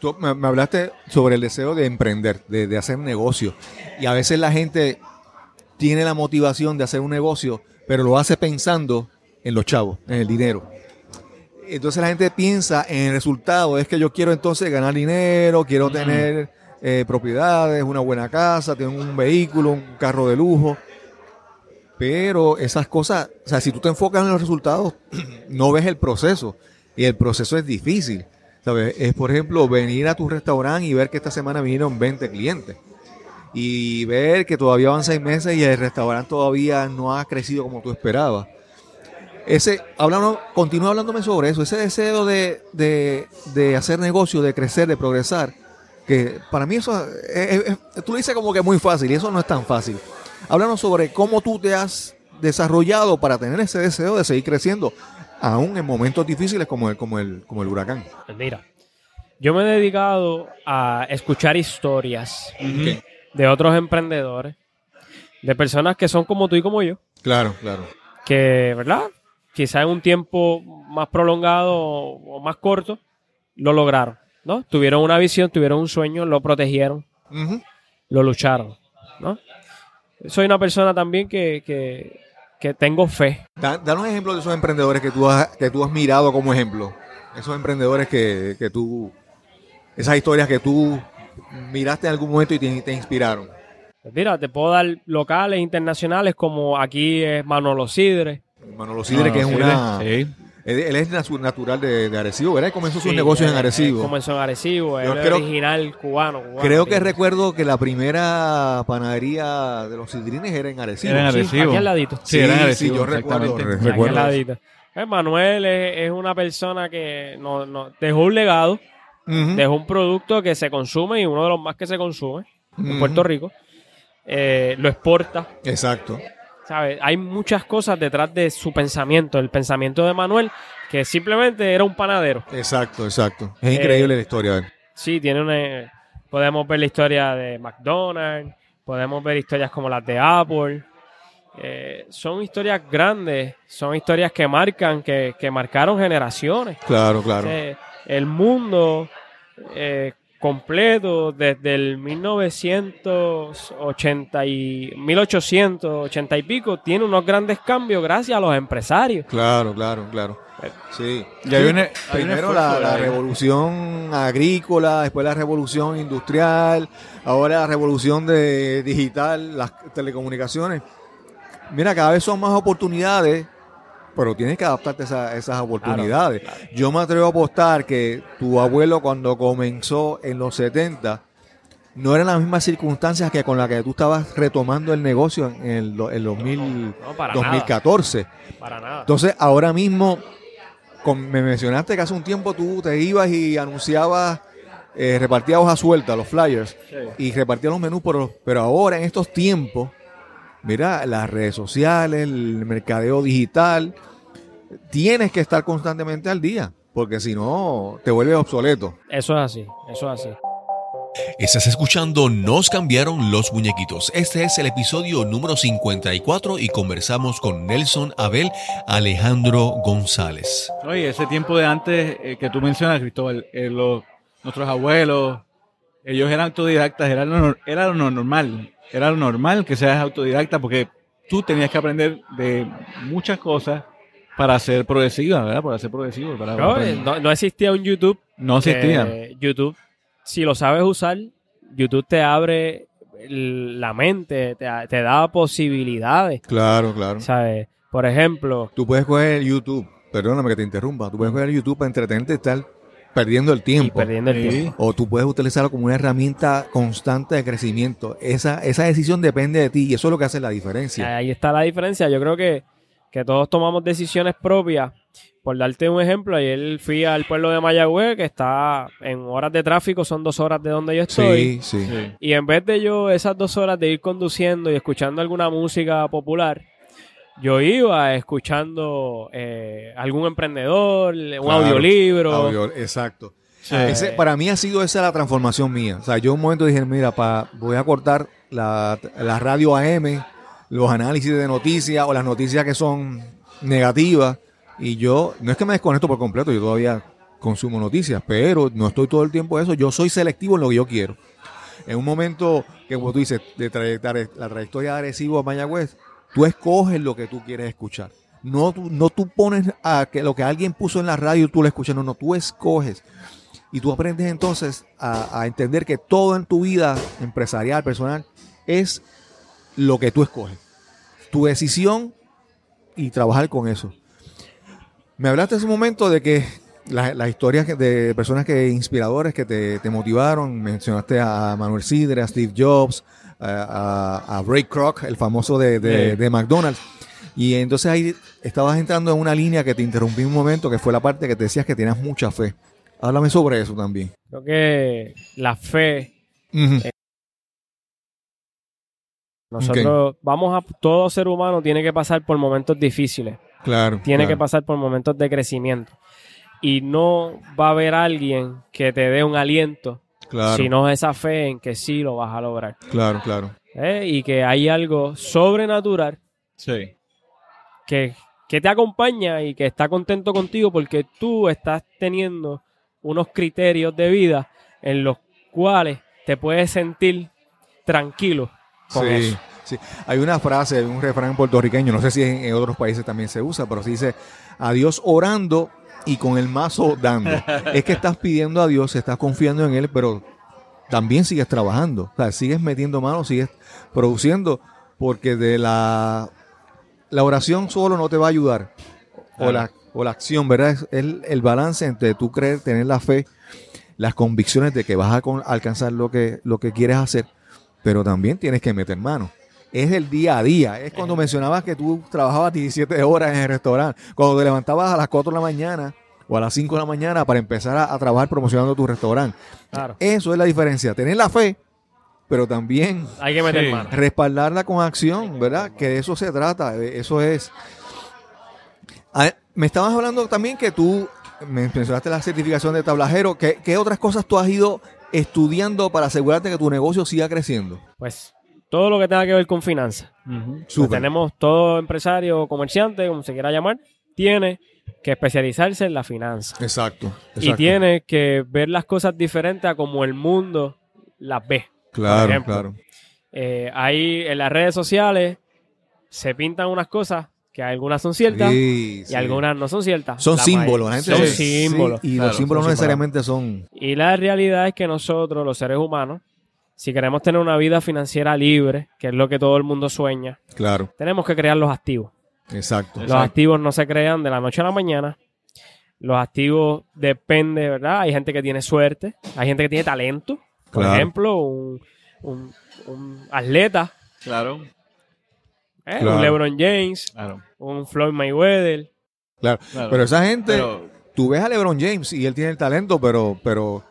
Tú me, me hablaste sobre el deseo de emprender, de, de hacer negocio. Y a veces la gente tiene la motivación de hacer un negocio, pero lo hace pensando en los chavos, en el dinero. Entonces la gente piensa en el resultado, es que yo quiero entonces ganar dinero, quiero tener eh, propiedades, una buena casa, tener un vehículo, un carro de lujo. Pero esas cosas, o sea, si tú te enfocas en los resultados, no ves el proceso. Y el proceso es difícil. ¿sabes? Es, por ejemplo, venir a tu restaurante y ver que esta semana vinieron 20 clientes. Y ver que todavía van seis meses y el restaurante todavía no ha crecido como tú esperabas. Ese, hablando, continúa hablándome sobre eso, ese deseo de, de, de hacer negocio, de crecer, de progresar, que para mí eso, es- es- es- tú lo dices como que muy fácil y eso no es tan fácil. Háblanos sobre cómo tú te has desarrollado para tener ese deseo de seguir creciendo, aún en momentos difíciles como el, como el, como el huracán. Pues mira, yo me he dedicado a escuchar historias. De otros emprendedores, de personas que son como tú y como yo, Claro, claro. que, ¿verdad? Quizá en un tiempo más prolongado o más corto, lo lograron, ¿no? Tuvieron una visión, tuvieron un sueño, lo protegieron, lo lucharon, ¿no? Soy una persona también que, que, que tengo fe. Da- Danos ejemplos de esos emprendedores que tú has, que tú has mirado como ejemplo. Esos emprendedores que, que tú, esas historias que tú miraste en algún momento y te, te inspiraron. Pues mira, te puedo dar locales, internacionales, como aquí es Manolo Sidre. Manolo Sidre, que es sí, una... Sí. Él, es natural de, de Arecibo, ¿verdad? Y comenzó sus negocios en Arecibo. Comenzó en Arecibo, él es creo- original cubano. cubano, Creo que tío. recuerdo que la primera panadería de los sidrines era en Arecibo. Era en Sí, Arecibo. aquí al ladito. Sí, era en Arecibo, sí, yo recuerdo, exactamente. re- Aquí al recuerdo. ladito. Eh, Manuel es, es una persona que no, no- dejó un legado, Dejó un producto que se consume y uno de los más que se consume en. Puerto Rico. Eh, lo exporta. Exacto. ¿sabes? Hay muchas cosas detrás de su pensamiento, el pensamiento de Manuel, que simplemente era un panadero. Exacto, exacto. Es Eh, increíble la historia. Sí, tiene una. Podemos ver la historia de McDonald's, podemos ver historias como las de Apple. Eh, son historias grandes, son historias que marcan, que, que marcaron generaciones. Claro, claro. Eh, el mundo eh, completo desde el 1980 y 1880 y pico tiene unos grandes cambios gracias a los empresarios. Claro, claro, claro. Sí. Y hay Sí, una- primero la, la revolución agrícola, después la revolución industrial, ahora la revolución de digital, las telecomunicaciones. Mira, cada vez son más oportunidades, pero tienes que adaptarte a esa- esas oportunidades. Yo me atrevo a apostar que tu abuelo cuando comenzó en los 70 no eran las mismas circunstancias que con las que tú estabas retomando el negocio en el, el 2000 No, para 2014. nada. Para nada. Entonces, ahora mismo, con- me mencionaste que hace un tiempo tú te ibas y anunciabas, eh, repartías hojas sueltas, los flyers, y repartías los menús, pero, pero ahora en estos tiempos, mira, las redes sociales, el mercadeo digital, tienes que estar constantemente al día, porque si no, te vuelves obsoleto. Eso es así, eso es así. Estás escuchando Nos cambiaron los muñequitos. Este es el episodio número 54 y conversamos con Nelson Abel Alejandro González. Oye, ese tiempo de antes eh, que tú mencionas, Cristóbal, eh, los, nuestros abuelos, ellos eran autodidactas, era lo, era lo normal, era lo normal que seas autodidacta porque tú tenías que aprender de muchas cosas para ser progresiva, ¿verdad? Para ser progresivo. Para, No, no, no existía un YouTube. no existía. Eh, YouTube, si lo sabes usar, YouTube te abre la mente, te, te da posibilidades. Claro, claro. ¿Sabes? Por ejemplo, Tú puedes coger YouTube, perdóname que te interrumpa, tú puedes coger YouTube para entretenerte y estar perdiendo el y tiempo. perdiendo el Sí. tiempo. o tú puedes utilizarlo como una herramienta constante de crecimiento. Esa, esa decisión depende de ti y eso es lo que hace la diferencia. Ahí está la diferencia. Yo creo que, que todos tomamos decisiones propias. Por darte un ejemplo, ayer fui al pueblo de Mayagüez, que está en horas de tráfico, son dos horas de donde yo estoy. Sí, sí. Sí. Y en vez de yo esas dos horas de ir conduciendo y escuchando alguna música popular, yo iba escuchando eh, algún emprendedor, un Claro, audiolibro. Audio- exacto. Sí. Ese- para mí ha sido esa la transformación mía. O sea, yo un momento dije, mira, pa, voy a cortar la, la radio AM, los análisis de noticias o las noticias que son negativas Y yo, no es que me desconecto por completo, yo todavía consumo noticias, pero no estoy todo el tiempo en eso, yo soy selectivo en lo que yo quiero. En un momento que, como tú dices, de trayectoria- la trayectoria de Arecibo a Mayagüez, tú escoges lo que tú quieres escuchar. No, tú- no tú pones a que lo que alguien puso en la radio tú lo escuchas, no, no, tú escoges. Y tú aprendes entonces a, entender que todo en tu vida empresarial, personal, es lo que tú escoges. Tu decisión y trabajar con eso. Me hablaste hace un momento de que las, las historias de personas que inspiradores que te, te motivaron, mencionaste a Manuel Sidre, a Steve Jobs, a, Ray Kroc, el famoso de, de- Sí. de McDonald's. Y entonces ahí estabas entrando en una línea que te interrumpí un momento, que fue la parte que te decías que tenías mucha fe. Háblame sobre eso también. Creo que la fe, Ujú. nosotros vamos a, todo ser humano tiene que pasar por momentos difíciles, Claro. tiene que pasar por momentos de crecimiento. Y no va a haber alguien que te dé un aliento, Claro, sino esa fe en que sí lo vas a lograr. claro, claro. ¿eh? Y que hay algo sobrenatural Sí. que, que te acompaña y que está contento contigo porque tú estás teniendo unos criterios de vida en los cuales te puedes sentir tranquilo con sí, eso. sí. Hay una frase, un refrán puertorriqueño, no sé si en, en otros países también se usa, pero se dice, a Dios orando y con el mazo dando. es que estás pidiendo a Dios, estás confiando en Él, pero también sigues trabajando. O sea, sigues metiendo manos, sigues produciendo, porque de la, la oración solo no te va a ayudar. O, la, o la acción, ¿verdad? Es el, el balance entre tú creer, tener la fe, las convicciones de que vas a con- alcanzar lo que, lo que quieres hacer, pero también tienes que meter mano. Es el día a día. Es cuando mencionabas que tú trabajabas 17 horas en el restaurante, cuando te levantabas a las 4 de la mañana o a las 5 de la mañana para empezar a, a trabajar promocionando tu restaurante. Claro. Eso es la diferencia. Tener la fe, pero también Hay que meter Sí. mano. respaldarla con acción, ¿verdad? Que de eso se trata, de eso es. Ah, me estabas hablando también que tú me mencionaste la certificación de tablajero. ¿Qué, qué otras cosas tú has ido estudiando para asegurarte que tu negocio siga creciendo? Pues todo lo que tenga que ver con finanzas. Pues Súper. tenemos todo empresario o comerciante, como se quiera llamar, tiene que especializarse en la finanza. Exacto. Y tiene que ver las cosas diferentes a como el mundo las ve. Claro, claro. Eh, ahí en las redes sociales se pintan unas cosas que algunas son ciertas Sí, y sí. algunas no son ciertas. Son La símbolos. La gente son sí, símbolos. y Claro, los símbolos no necesariamente son. Y la realidad es que nosotros, los seres humanos, si queremos tener una vida financiera libre, que es lo que todo el mundo sueña, Claro, tenemos que crear los activos. exacto. Los activos no se crean de la noche a la mañana. Los activos depende, ¿verdad? Hay gente que tiene suerte, hay gente que tiene talento. Por Claro. ejemplo, un, un- un atleta, Claro. ¿eh? Claro. un LeBron James, Claro. un Floyd Mayweather. claro. Pero esa gente, Pero- tú ves a LeBron James y él tiene el talento, pero, pero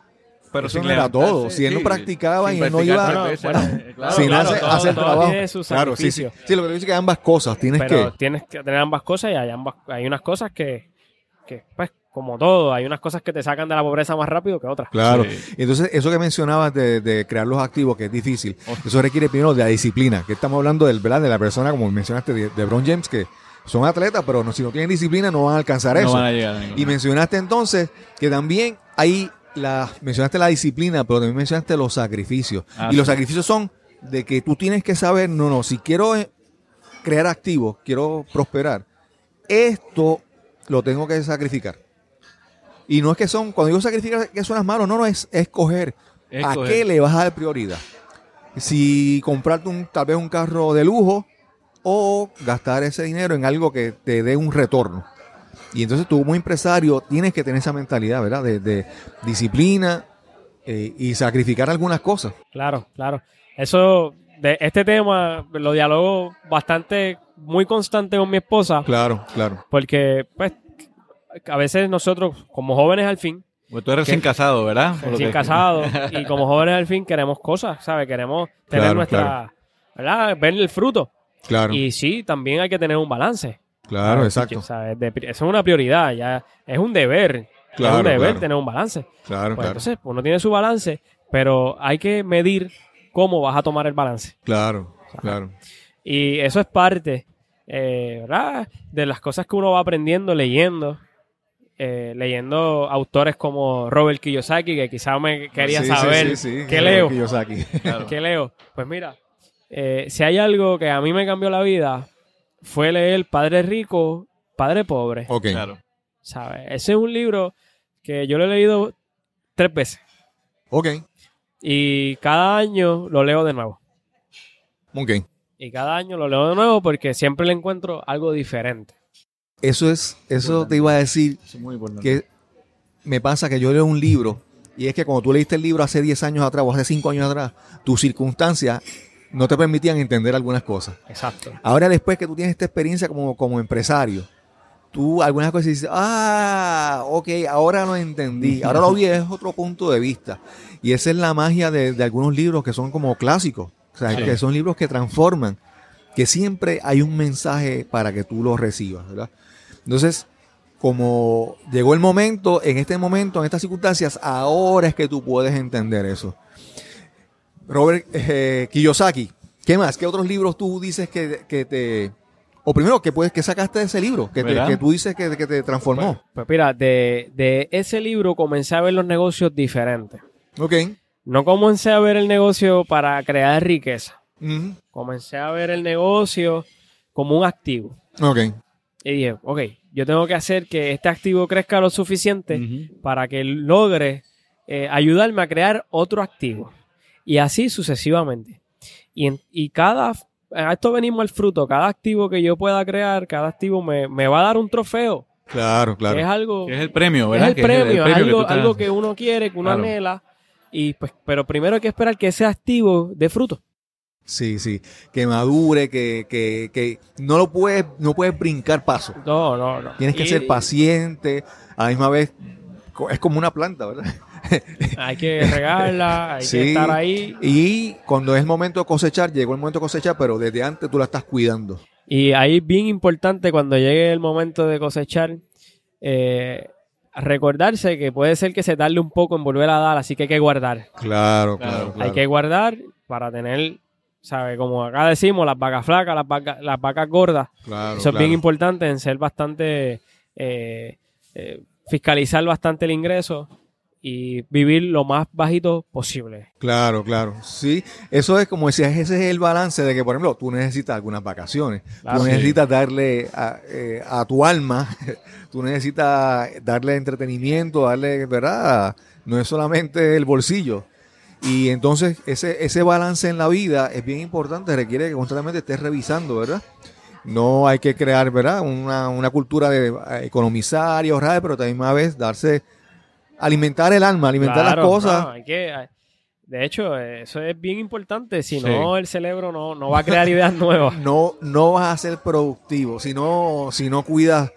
pero Eso sin no era todo. Si él no practicaba y él no iba- Bueno, eh, claro, sin claro, hacer, todo- hacer todo trabajo. tiene su claro, sí, sí. Sí, lo que dice que ambas cosas tienes Pero que. tienes que tener ambas cosas y hay, ambas, hay unas cosas que, que, pues, como todo, hay unas cosas que te sacan de la pobreza más rápido que otras. Claro. Sí. Entonces, eso que mencionabas de, de crear los activos, que es difícil, eso requiere primero de la disciplina, que estamos hablando del, ¿verdad? de la persona, como mencionaste, de, de Bron James, que son atletas, pero no, si no tienen disciplina no van a alcanzar no eso. van a llegar a ningún Y mencionaste entonces que también hay la, mencionaste la disciplina, pero también mencionaste los sacrificios. Ah, y los sacrificios son de que tú tienes que saber, no, no, si quiero eh, crear activos, quiero prosperar, esto lo tengo que sacrificar. Y no es que son, cuando digo sacrificar, que suenas malo, no, no, es escoger Es a qué le vas a dar prioridad. Si comprarte un, tal vez un carro de lujo o gastar ese dinero en algo que te dé un retorno. Y entonces tú como empresario tienes que tener esa mentalidad, ¿verdad? De, de disciplina eh, y sacrificar algunas cosas. Claro, claro. Eso, de este tema, lo dialogo bastante, muy constante con mi esposa, Claro, claro. porque, pues, a veces nosotros, como jóvenes al fin, Pues tú eres recién casado, ¿verdad? Recién que- casados, y como jóvenes al fin queremos cosas, ¿sabes? Queremos tener Claro, nuestra, ¿verdad? Ver el fruto. Claro, Y sí, también hay que tener un balance. Claro, ¿sabes? exacto. O sea, es de- eso es una prioridad, ya es un deber. Claro, es un deber claro. tener un balance. Claro, Pues claro. entonces, uno tiene su balance, pero hay que medir cómo vas a tomar el balance. Claro, claro. Y eso es parte eh, ¿verdad? De las cosas que uno va aprendiendo leyendo. eh, leyendo autores como Robert Kiyosaki, que quizá me quería Sí, saber sí, sí, qué leo. Kiyosaki. ¿Qué leo? Pues mira, eh, si hay algo que a mí me cambió la vida, fue leer Padre Rico, Padre Pobre. Ok. Claro. ¿sabes? Ese es un libro que yo lo he leído tres veces Ok. y cada año lo leo de nuevo. Ok. Y cada año lo leo de nuevo porque siempre le encuentro algo diferente. Eso es, eso te iba a decir Eso es muy importante. que me pasa que yo leo un libro y es que cuando tú leíste el libro hace 10 años atrás o hace 5 años atrás, tus circunstancias no te permitían entender algunas cosas. Exacto. Ahora después que tú tienes esta experiencia como, como empresario, tú algunas cosas dices, ah, ok, ahora lo entendí, ahora lo vi desde otro punto de vista. Y esa es la magia de, de algunos libros que son como clásicos, o sea, Sí. que son libros que transforman, que siempre hay un mensaje para que tú lo recibas, ¿verdad? Entonces, como llegó el momento, en este momento, en estas circunstancias, ahora es que tú puedes entender eso. Robert eh, Kiyosaki, ¿qué más? ¿Qué otros libros tú dices que, que te... O primero, ¿qué, puedes, que sacaste de ese libro? Que, te- que tú dices que, que te transformó. Pues mira, de, de ese libro comencé a ver los negocios diferentes. Ok. No comencé a ver el negocio para crear riqueza. Comencé a ver el negocio como un activo. Ok. Y dije, ok, yo tengo que hacer que este activo crezca lo suficiente para que logre eh, ayudarme a crear otro activo. Y así sucesivamente. Y, en- y cada, a esto venimos al fruto, cada activo que yo pueda crear, cada activo me, me va a dar un trofeo. Claro, claro. Es algo, Que es el premio, es ¿verdad? el Que premio, que algo, tú estás- algo que uno quiere, que uno Claro. anhela. Y pues, pero primero hay que esperar que ese activo dé fruto. Sí, sí. Que madure, que, que, que no lo puedes, no puedes brincar paso. No, no, no. Tienes que Y ser paciente. A la misma vez, es como una planta, ¿verdad? Hay que regarla, hay Sí. que estar ahí. Y cuando es el momento de cosechar, llegó el momento de cosechar, pero desde antes tú la estás cuidando. Y ahí es bien importante cuando llegue el momento de cosechar, eh, recordarse que puede ser que se tarde un poco en volver a dar, así que hay que guardar. Claro, claro, Hay que guardar para tener, ¿sabe? Como acá decimos, las vacas flacas, las vacas, las vacas gordas. Claro, Eso es bien importante en ser bastante, eh, eh, fiscalizar bastante el ingreso y vivir lo más bajito posible. Claro, claro. Sí, eso es como decías, ese es el balance de que, por ejemplo, tú necesitas algunas vacaciones. Claro. tú Sí. necesitas darle a, eh, a tu alma, tú necesitas darle entretenimiento, darle, ¿verdad? No es solamente el bolsillo. Y entonces ese, ese balance en la vida es bien importante, requiere que constantemente estés revisando, ¿verdad? No hay que crear, ¿verdad? Una, una cultura de eh, economizar y ahorrar, pero también a vez darse, alimentar el alma, alimentar Claro, las cosas. no, hay que, de hecho, eso es bien importante. Si Sí. no, el cerebro no, no va a crear ideas nuevas. no, no vas a ser productivo. Si no, si no cuidas,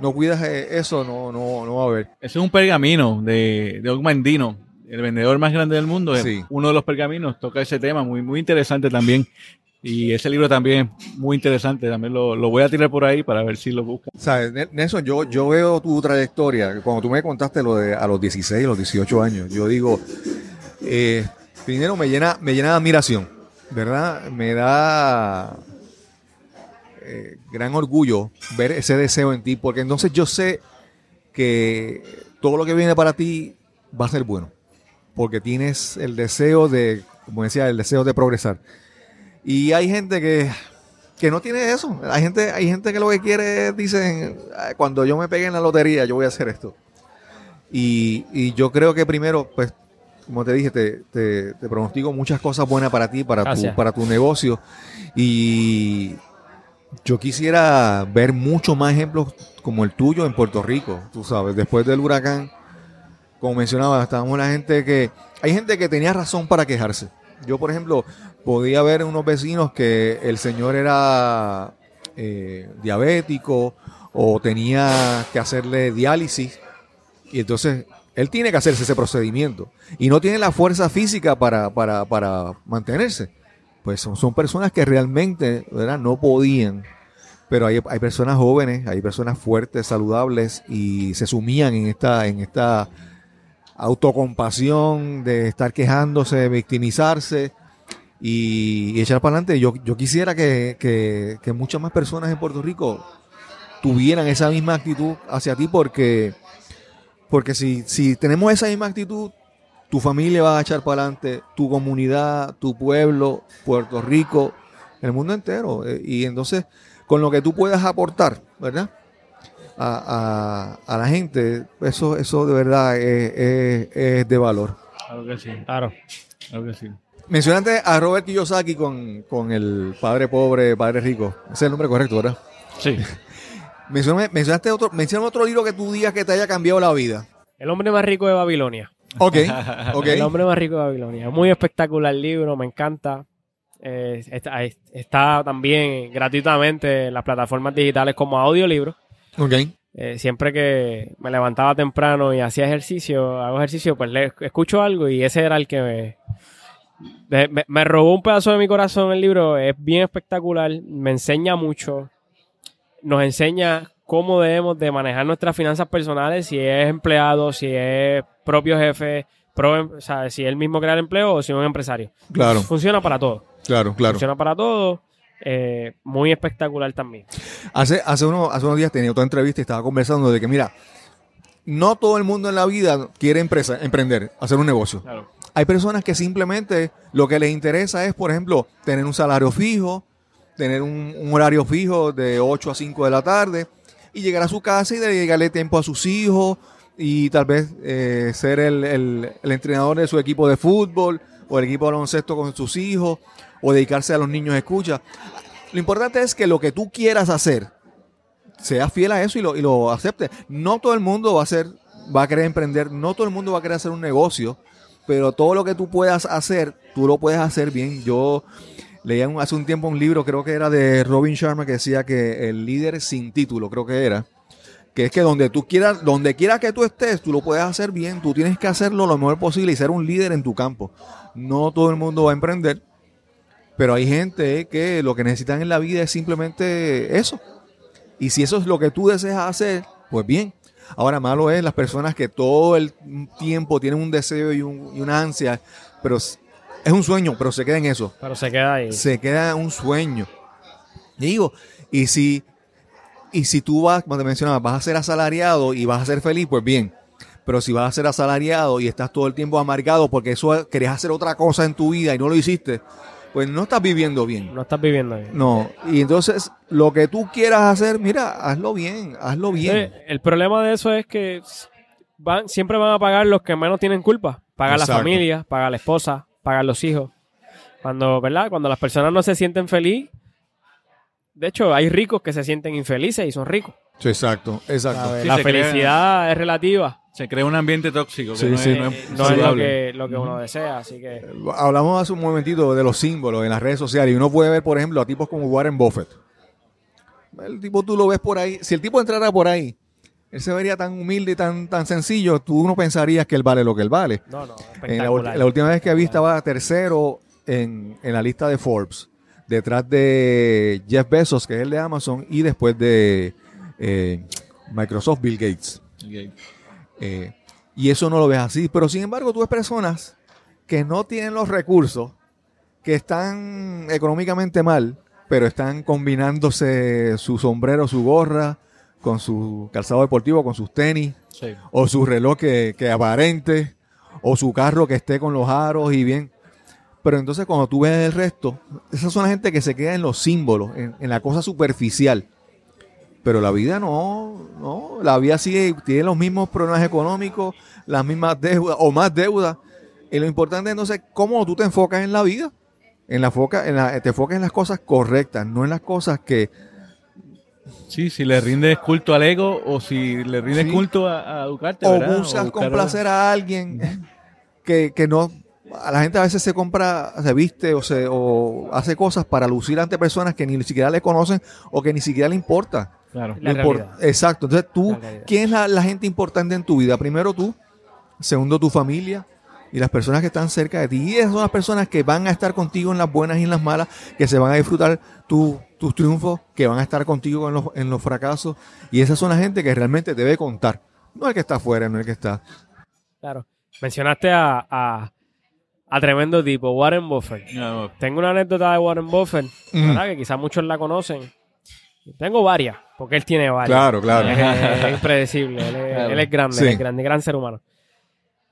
no cuidas eh, eso, no, no, no va a haber. Ese es un pergamino de, de Ogmandino, el vendedor más grande del mundo. Sí. Uno de los pergaminos toca ese tema, muy, muy interesante también. Y ese libro también es muy interesante. También lo, voy a tirar por ahí para ver si lo buscan. ¿Sabes? Ne- Nelson, yo, veo tu trayectoria. Cuando tú me contaste lo de a los 16, los 18 años, yo digo, eh, primero me llena, me llena de admiración, ¿verdad? Me da eh, gran orgullo ver ese deseo en ti, porque entonces yo sé que todo lo que viene para ti va a ser bueno, porque tienes el deseo de, como decía, el deseo de progresar. Y hay gente que, que no tiene eso. Hay gente, hay gente que lo que quiere es, dicen, "Ay, cuando yo me pegue en la lotería, yo voy a hacer esto. Y, y yo creo que primero, pues, como te dije, te, te, te pronostico muchas cosas buenas para ti, para tu, para tu negocio. Y yo quisiera ver muchos más ejemplos como el tuyo en Puerto Rico, tú sabes, después del huracán, como mencionaba, estábamos la gente que, hay gente que tenía razón para quejarse. Yo, por ejemplo, podía ver unos vecinos que el señor era eh, diabético o tenía que hacerle diálisis y entonces él tiene que hacerse ese procedimiento y no tiene la fuerza física para, para, para mantenerse. Pues son, son personas que realmente no podían. Pero hay, hay personas jóvenes, hay personas fuertes, saludables y se sumían en esta, en esta autocompasión de estar quejándose, de victimizarse y, y echar para adelante. Yo, yo quisiera que, que- que muchas más personas en Puerto Rico tuvieran esa misma actitud hacia ti porque, porque si, si tenemos esa misma actitud, tu familia va a echar para adelante, tu comunidad, tu pueblo, Puerto Rico, el mundo entero. Eh, Y entonces, con lo que tú puedas aportar, ¿verdad? A, a- a la gente, eso, eso de verdad es, es- es de valor. Claro que sí, Claro. claro que sí. Mencionaste a Robert Kiyosaki con, con el padre pobre, padre rico. Ese es el nombre correcto, ¿verdad? Sí. Menciona- mencionaste otro, menciona otro libro que tú digas que te haya cambiado la vida. El hombre más rico de Babilonia. Ok, ok. El hombre más rico de Babilonia. Muy espectacular el libro, me encanta. Eh, está, está también gratuitamente en las plataformas digitales como audiolibro. Ok. Eh, siempre que me levantaba temprano y hacía ejercicio, hago ejercicio, pues le escucho algo y ese era el que me, me, robó un pedazo de mi corazón el libro. Es bien espectacular, me enseña mucho, nos enseña cómo debemos de manejar nuestras finanzas personales, si es empleado, si es propio jefe, pro- o sea, si es el mismo crear empleo o si es un empresario. Claro, Funciona para todo. claro, claro. Funciona para todo. eh, muy espectacular también. Hace, hace, uno- hace unos días tenía otra entrevista y estaba conversando de que, mira, no todo el mundo en la vida quiere empresa, emprender, hacer un negocio. Claro. Hay personas que simplemente lo que les interesa es, por ejemplo, tener un salario fijo, tener un, horario fijo de 8 a 5 de la tarde y llegar a su casa y dedicarle tiempo a sus hijos y tal vez eh, ser el, entrenador de su equipo de fútbol o el equipo de baloncesto con sus hijos o dedicarse a los niños escucha. Lo importante es que lo que tú quieras hacer, seas fiel a eso y lo, aceptes. No todo el mundo va a va a querer emprender, no todo el mundo va a querer hacer un negocio, pero todo lo que tú puedas hacer, tú lo puedes hacer bien. Yo leía hace un tiempo un libro, creo que era de Robin Sharma, que decía que el líder sin título, creo que era, que es que donde tú quieras, donde quiera que tú estés, tú lo puedes hacer bien, tú tienes que hacerlo lo mejor posible y ser un líder en tu campo. No todo el mundo va a emprender, pero hay gente que lo que necesitan en la vida es simplemente eso. Y si eso es lo que tú deseas hacer, pues bien. Ahora, malo es las personas que todo el tiempo tienen un deseo y, un- y una ansia, pero es es un sueño, pero se queda en eso. Pero se queda ahí. Se queda un sueño. Y digo, y si, y si tú vas, como te mencionaba, vas a ser asalariado y vas a ser feliz, pues bien. Pero si vas a ser asalariado y estás todo el tiempo amargado porque eso querías hacer otra cosa en tu vida y no lo hiciste, pues no estás viviendo bien. No estás viviendo ahí. No, y entonces lo que tú quieras hacer, mira, hazlo bien, hazlo bien. El problema de eso es que van, siempre van a pagar los que menos tienen culpa. Pagar la familia, pagar la esposa, pagar los hijos. Cuando, ¿verdad? Cuando las personas no se sienten feliz, de hecho, hay ricos que se sienten infelices y son ricos. Sí, exacto, exacto. la felicidad es relativa. Se crea un ambiente tóxico que Sí, no, sí. Es, no es No es lo que, lo que uno desea, así que... Hablamos hace un momentito de los símbolos en las redes sociales y uno puede ver, por ejemplo, a tipos como Warren Buffett. El tipo tú lo ves por ahí. Si el tipo entrara por ahí, él se vería tan humilde y tan, tan sencillo, tú no pensarías que él vale lo que él vale. No, no, En la, la última vez que vi estaba tercero en, en la lista de Forbes, detrás de Jeff Bezos, que es el de Amazon, y después de eh, Microsoft, Bill Gates. Ok. Eh, y eso no lo ves así. Pero sin embargo, tú ves personas que no tienen los recursos, que están económicamente mal, pero están combinándose su sombrero, su gorra, con su calzado deportivo, con sus tenis, Sí. o su reloj que, que aparente, o su carro que esté con los aros y bien. Pero entonces cuando tú ves el resto, esas son la gente que se queda en los símbolos, en, en la cosa superficial. Pero la vida no, no, la vida sigue, tiene los mismos problemas económicos, las mismas deudas o más deudas. Y lo importante es entonces cómo tú te enfocas en la vida. En la foca, en la, te enfocas en las cosas correctas, no en las cosas que, Sí, si le rindes culto al ego o si le rindes Sí. culto a, a educarte, o ¿verdad? buscas complacer a alguien que, que no a la gente a veces se compra se viste o se o hace cosas para lucir ante personas que ni siquiera le conocen o que ni siquiera le importa Claro. La realidad. exacto entonces tú La quién es la, la gente importante en tu vida primero tú segundo tu familia y las personas que están cerca de ti y esas son las personas que van a estar contigo en las buenas y en las malas que se van a disfrutar tu- tus triunfos que van a estar contigo en los, en los fracasos y esas son la gente que realmente debe contar no el que está afuera no el que está Claro. Mencionaste a, a, a tremendo tipo, Warren Buffett. No, Tengo una anécdota de Warren Buffett. ¿verdad? Que quizás muchos la conocen. Tengo varias, porque él tiene varias. Claro, claro. Es, es impredecible. Él es, Claro. él es grande, Sí. él es grande, gran ser humano.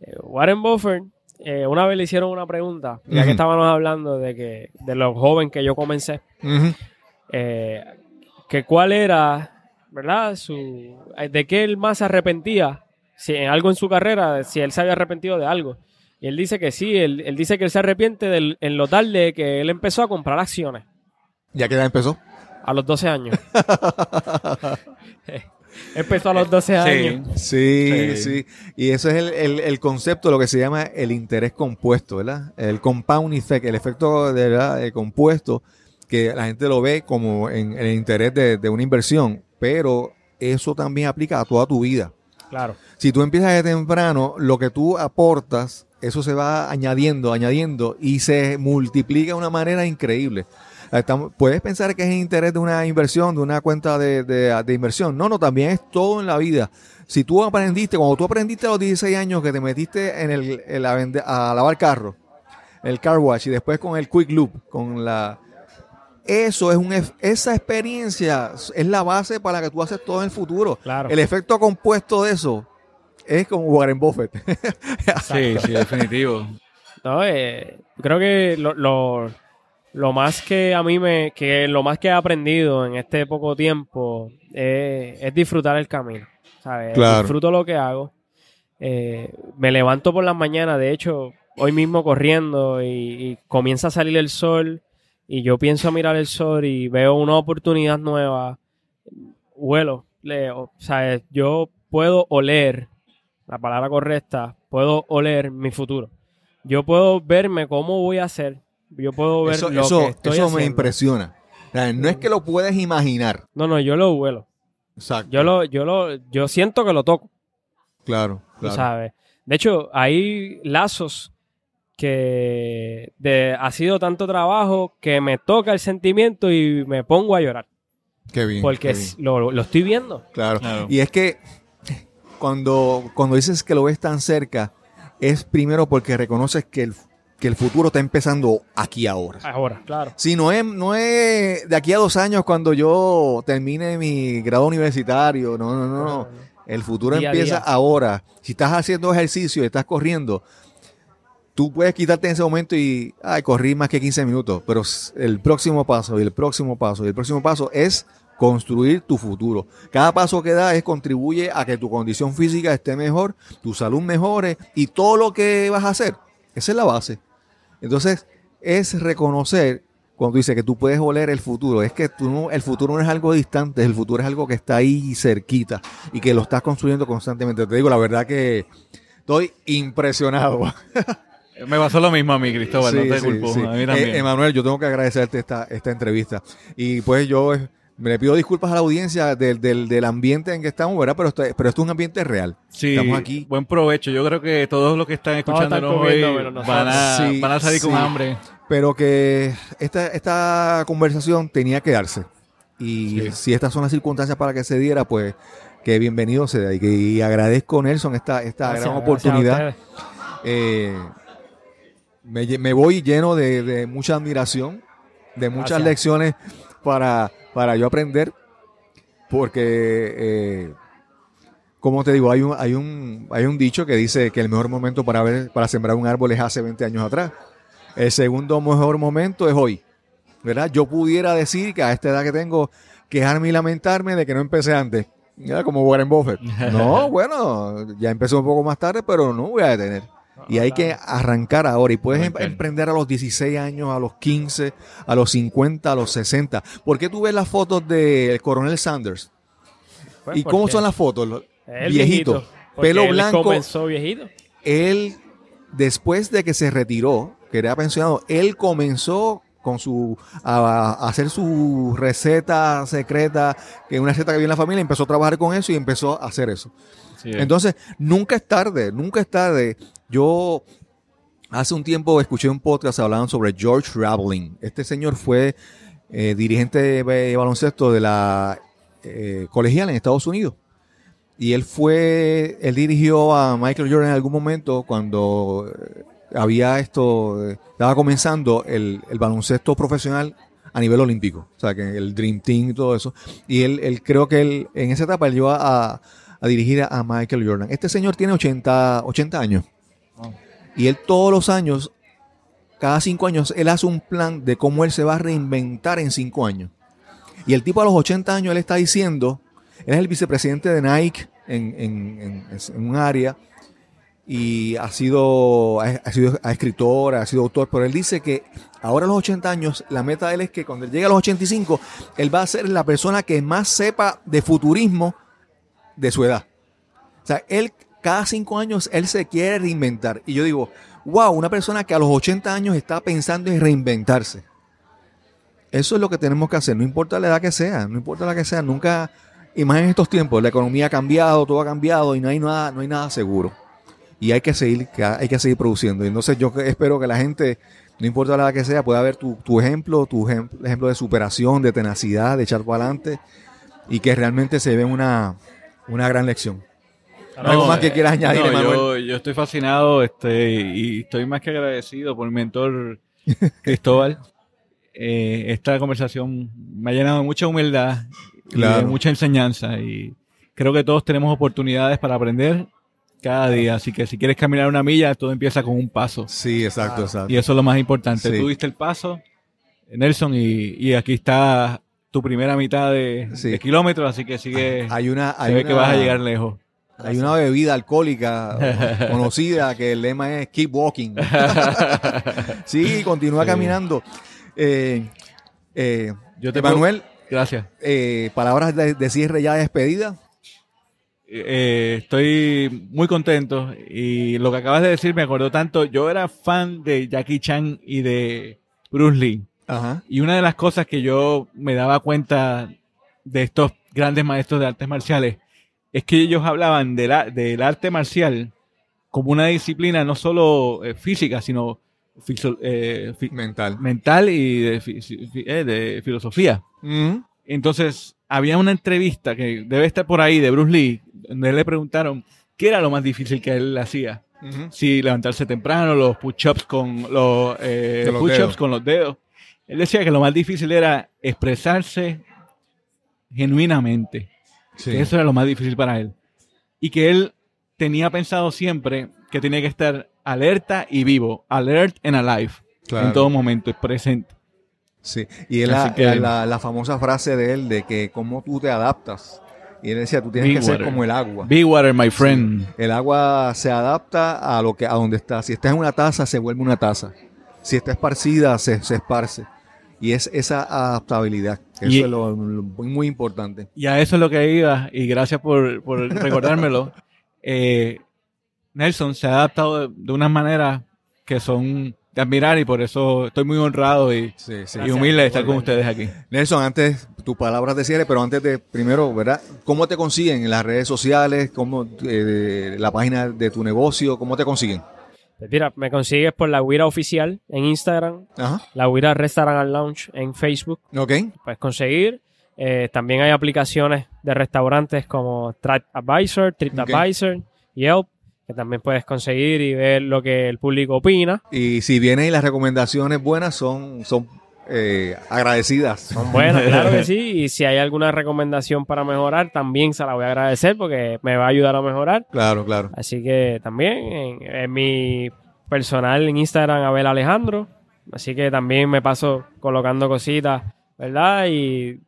Eh, Warren Buffett, eh, una vez le hicieron una pregunta, ya que estábamos hablando de que de lo joven que yo comencé, eh, que cuál era, ¿verdad? Su, de qué él más se arrepentía, si en algo en su carrera, si él se había arrepentido de algo. Y él dice que sí, él, él dice que él se arrepiente del- en lo tarde que él empezó a comprar acciones Ya que ya empezó. A los 12 años. empezó a los 12 años. Sí, sí, Sí. Y eso es el, el- el concepto, lo que se llama el interés compuesto, ¿verdad? El compound effect, el efecto de ¿verdad? el compuesto, que la gente lo ve como en, el interés de, de una inversión, pero eso también aplica a toda tu vida. Claro. Si tú empiezas de temprano, lo que tú aportas, eso se va añadiendo, añadiendo y se multiplica de una manera increíble. Estamos- puedes pensar que es el interés de una inversión, de una cuenta de, de- de inversión. No, no, también es todo en la vida. Si tú aprendiste, cuando tú aprendiste a los 16 años que te metiste en el, en la a lavar carro, el car wash y después con el quick loop, con la... Eso es un, esa experiencia es la base para que tú haces todo en el futuro. Claro. El efecto compuesto de eso es como Warren Buffett. Sí, sí, definitivo. No, eh, creo que lo, lo, lo más que a mí me, que lo más que he aprendido en este poco tiempo eh, es disfrutar el camino. ¿sabes? Claro. Disfruto lo que hago. Eh, me levanto por las mañanas, de hecho, hoy mismo corriendo y, y comienza a salir el sol y yo pienso a mirar el sol y veo una oportunidad nueva. Huelo, le- o sea, yo puedo oler, la palabra correcta, puedo oler mi futuro. Yo puedo verme cómo voy a hacer. Yo puedo ver Eso, lo eso, que estoy eso me impresiona. O sea, no es que lo puedes imaginar. No, no, yo lo huelo. Exacto. Yo lo, yo lo, yo siento que lo toco, Claro, claro. sabes. De hecho, hay lazos que de, ha sido tanto trabajo que me toca el sentimiento y me pongo a llorar. Qué bien. Porque qué bien. es- lo, lo estoy viendo. Claro. Claro. Y es que cuando, cuando dices que lo ves tan cerca, es primero porque reconoces que el, que el futuro está empezando aquí ahora. Ahora, claro. Si no es, no es de aquí a dos años cuando yo termine mi grado universitario, no, no, no, no. El futuro Día empieza día. ahora. Si estás haciendo ejercicio estás corriendo, tú puedes quitarte en ese momento y, ay, corrí más que 15 minutos, pero el próximo paso y el próximo paso y el próximo paso es construir tu futuro. Cada paso que das es contribuye a que tu condición física esté mejor, tu salud mejore y todo lo que vas a hacer. Esa es la base. Entonces, es reconocer cuando dice que tú puedes oler el futuro, es que tú no- el futuro no es algo distante, el futuro es algo que está ahí cerquita y que lo estás construyendo constantemente. Te digo, la verdad que estoy impresionado. Me pasó lo mismo a mí, Cristóbal, no Sí, te sí, culpo. sí. A mí también. Eh, Emanuel, yo tengo que agradecerte esta, esta entrevista. Y pues yo le pido disculpas a la audiencia del, del, del ambiente en que estamos, ¿verdad? Pero esto, pero esto es un ambiente real. Sí, Estamos aquí. buen provecho. Yo creo que todos los que están comiendo, hoy van a. Sí, van a salir con hambre. Pero que esta, esta conversación tenía que darse. Y Sí. si estas son las circunstancias para que se diera, pues que bienvenido sea. Y, que, y agradezco, Nelson, esta, esta Gracias, gran oportunidad. Eh, me, voy lleno de, de mucha admiración, de muchas Gracias. lecciones para, para yo aprender, porque, eh, como te digo, hay un, hay, un, hay un dicho que dice que el mejor momento para, ver, para sembrar un árbol es hace 20 años atrás. El segundo mejor momento es hoy. ¿verdad? Yo pudiera decir que a esta edad que tengo, quejarme y lamentarme de que no empecé antes. ¿verdad? Como Warren Buffett. No, bueno, ya empezó un poco más tarde, pero no voy a detener. Y hay que arrancar ahora. Y puedes em- emprender a los 16 años, a los 15, a los 50, a los 60. ¿Por qué tú ves las fotos del coronel Sanders? Pues, ¿Y cómo son las fotos? Él Viejito. Pelo él blanco. comenzó viejito. Él, después de que se retiró, que era pensionado, él comenzó con su a, a hacer su receta secreta, que es una receta que había en la familia, empezó a trabajar con eso y empezó a hacer eso. Entonces, nunca es tarde, nunca es tarde. Yo hace un tiempo escuché un podcast hablaban sobre George Raveling. Este señor fue eh, dirigente de ba- baloncesto de la eh, colegial en Estados Unidos. Y él fue, él dirigió a Michael Jordan en algún momento cuando eh, había esto, eh, estaba comenzando el, el baloncesto profesional a nivel olímpico, o sea, que el Dream Team y todo eso. Y él, él creo que él, en esa etapa, él llevó a, a dirigir a Michael Jordan. Este señor tiene 80, 80 años. Y él todos los años, cada cinco años, él hace un plan de cómo él se va a reinventar en cinco años. Y el tipo a los 80 años, él está diciendo, él es el vicepresidente de Nike en, en- un área y ha sido, ha, sido escritor, ha sido autor, pero él dice que ahora a los 80 años, la meta de él es que cuando él llegue a los 85, él va a ser la persona que más sepa de futurismo de su edad. O sea, él cada cinco años, él se quiere reinventar. Y yo digo, wow, una persona que a los 80 años está pensando en reinventarse. Eso es lo que tenemos que hacer, no importa la edad que sea, no importa la que sea, nunca, y más en estos tiempos, la economía ha cambiado, todo ha cambiado y no hay nada, no hay nada seguro. Y hay que seguir, hay que seguir produciendo. Y entonces yo espero que la gente, no importa la edad que sea, pueda ver tu, ejemplo, tu ejem- ejemplo de superación, de tenacidad, de echar para adelante, y que realmente se ve una, una gran lección. ¿Algo más que eh, quieras añadir, no, yo, yo estoy fascinado este, y estoy más que agradecido por mi mentor Cristóbal. Eh, esta conversación me ha llenado de mucha humildad y de Claro. mucha enseñanza y creo que todos tenemos oportunidades para aprender cada día. Así que si quieres caminar una milla, todo empieza con un paso. Sí, exacto, exacto. Y eso es lo más importante. Sí. Tú diste el paso, Nelson, y, y aquí está tu primera mitad de, Sí. de kilómetros, así que sigue, Hay una, se ve una- que vas a llegar lejos. Hay una bebida alcohólica conocida que el lema es keep walking. sí, continúa Sí. caminando. Eh, eh, Yo te Emanuel, Gracias. eh, palabras de, de cierre ya de despedida. Eh, estoy muy contento y lo que acabas de decir me acordó tanto. Yo era fan de Jackie Chan y de Bruce Lee. Ajá. Y una de las cosas que yo me daba cuenta de estos grandes maestros de artes marciales es que ellos hablaban de la- del arte marcial como una disciplina no solo eh, física, sino fiso- eh, fi- Mental. mental y de, fi- eh, de filosofía. Mm. Entonces, había una entrevista que debe estar por ahí de Bruce Lee, donde le preguntaron qué era lo más difícil que él hacía. Si levantarse temprano, los push-ups con los, eh, push-ups con los dedos. Él decía que lo más difícil era expresarse genuinamente. Sí. Que eso era lo más difícil para él. Y que él tenía pensado siempre que tenía que estar alerta y vivo. Alert and alive. Claro. En todo momento, es presente. Sí. Y él la, que- la, la famosa frase de él de que cómo tú te adaptas. Y él decía, tú tienes que ser como el agua. Be water, my friend. El agua se adapta a lo que a donde está. Si está en una taza, se vuelve una taza. Si está esparcida, se, se esparce. Y es esa adaptabilidad. Eso Y- es lo, lo muy, muy importante. Y a eso es lo que iba, y gracias por, por recordármelo. Eh, Nelson se ha adaptado de, de unas maneras que son de admirar y por eso estoy muy honrado y, Sí, sí. y humilde de estar con ustedes aquí. Nelson, antes tus palabras de cierre, pero antes de, primero, ¿verdad? ¿Cómo te consiguen en las redes sociales? ¿Cómo, eh, la página de tu negocio? ¿Cómo te consiguen? Pues mira, me consigues por la Guira Oficial en Instagram, Ajá. la Guira Restaurant and Lounge en Facebook. Ok. Puedes conseguir. Eh, también hay aplicaciones de restaurantes como TripAdvisor, TripAdvisor, Yelp, que también puedes conseguir y ver lo que el público opina. Y si vienen y las recomendaciones buenas son, son eh, agradecidas. Son buenas, claro que sí. Y si hay alguna recomendación para mejorar, también se la voy a agradecer porque me va a ayudar a mejorar. Claro, claro. Así que también en, en mi personal en Instagram, Abel Alejandro. Así que también me paso colocando cositas, ¿verdad? Y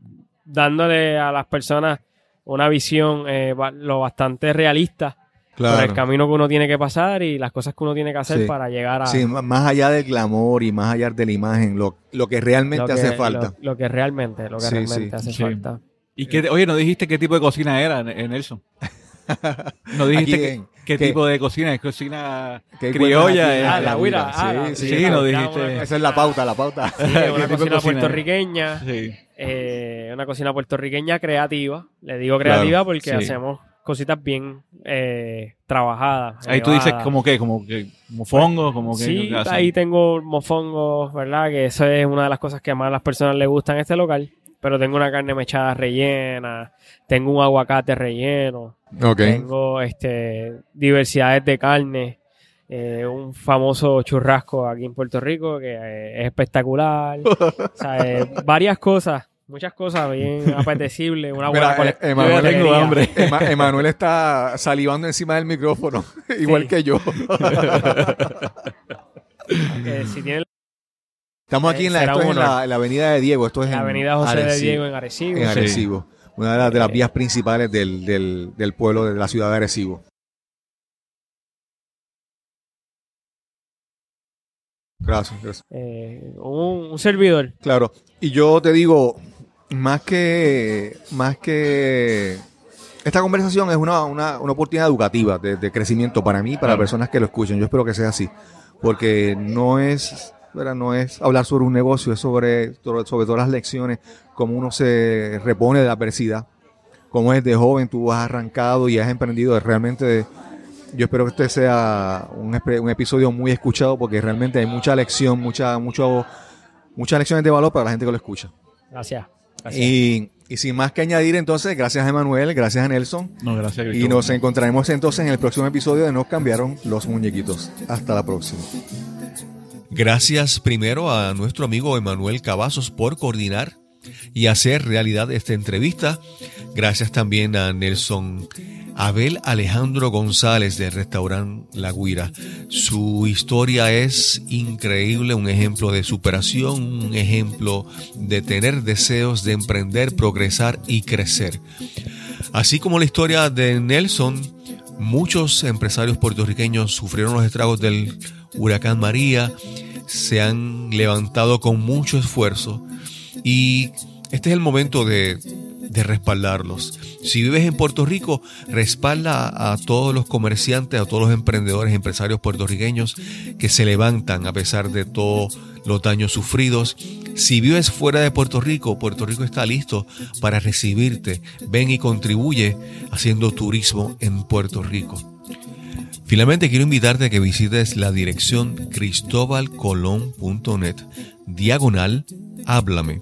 dándole a las personas una visión eh, lo bastante realista por el Claro. camino que uno tiene que pasar y las cosas que uno tiene que hacer Sí. para llegar a Sí, más allá del glamour y más allá de la imagen, lo, lo que realmente lo que, hace falta. Lo, lo que realmente, lo que Sí, realmente sí. hace Sí. falta. ¿Y qué, oye, no dijiste qué tipo de cocina era, eh, Nelson? No dijiste qué, en- qué ¿qué? tipo de cocina, es cocina ¿Qué criolla. eh. Ah, la guira. Ah, Sí, sí, una- dijiste. Esa es la pauta, la pauta. Sí, ¿Qué una cocina cocina? puertorriqueña. Sí. eh, una cocina puertorriqueña creativa. Le digo creativa porque sí. hacemos cositas bien eh, trabajadas. Ahí tú dices como que, como que, como fongo, como que. Sí, que ahí tengo mofongos, ¿verdad? Que eso es una de las cosas que más a las personas les gustan en este local. Pero tengo una carne mechada rellena, tengo un aguacate relleno, tengo este diversidades de carne. eh, un famoso churrasco aquí en Puerto Rico que eh, es espectacular. O sea, eh, varias cosas, muchas cosas bien apetecibles. Una buena Mira, eh, Emanuel, tengo hambre. Ema- Emanuel está salivando encima del micrófono, igual que yo. Eh, si tienen Estamos aquí en la, Será esto es en la, honor. en la avenida de Diego, esto es la en avenida José de Diego en Arecibo. En sí. Arecibo, una de las, de las Eh, vías principales del, del, del pueblo, de la ciudad de Arecibo. Gracias, gracias. Eh, un, un servidor. Claro, y yo te digo, más que, más que esta conversación es una, una, una oportunidad educativa de, de crecimiento para mí y para personas que lo escuchen. Yo espero que sea así, porque no es, ¿verdad? no es hablar sobre un negocio, es sobre, sobre todas las lecciones, cómo uno se repone de la adversidad, cómo desde joven tú has arrancado y has emprendido realmente. Yo espero que este sea un, un episodio muy escuchado porque realmente hay mucha lección, mucha, mucho, muchas lecciones de valor para la gente que lo escucha. Gracias. Y, y sin más que añadir, entonces, gracias a Emanuel, gracias a Nelson. No, gracias, Y Cristóbal. nos encontraremos entonces en el próximo episodio de Nos cambiaron los muñequitos. Hasta la próxima. Gracias primero a nuestro amigo Emanuel Cavazos por coordinar y hacer realidad esta entrevista. Gracias también a Nelson Abel Alejandro González del restaurante La Guira. Su historia es increíble, un ejemplo de superación, un ejemplo de tener deseos de emprender, progresar y crecer. Así como la historia de Nelson, muchos empresarios puertorriqueños sufrieron los estragos del huracán María, se han levantado con mucho esfuerzo y este es el momento de, de respaldarlos. Si vives en Puerto Rico, respalda a, todos los comerciantes, a todos los emprendedores, empresarios puertorriqueños que se levantan a pesar de todos los daños sufridos. Si vives fuera de Puerto Rico, Puerto Rico está listo para recibirte. Ven y contribuye haciendo turismo en Puerto Rico. Finalmente quiero invitarte a que visites la dirección cristobalcolón.net diagonal háblame.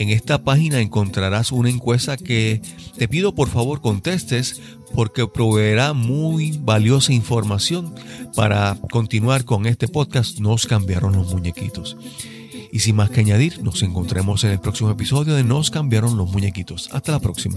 En esta página encontrarás una encuesta que te pido por favor contestes porque proveerá muy valiosa información para continuar con este podcast Nos cambiaron los muñequitos. Y sin más que añadir, nos encontremos en el próximo episodio de Nos cambiaron los muñequitos. Hasta la próxima.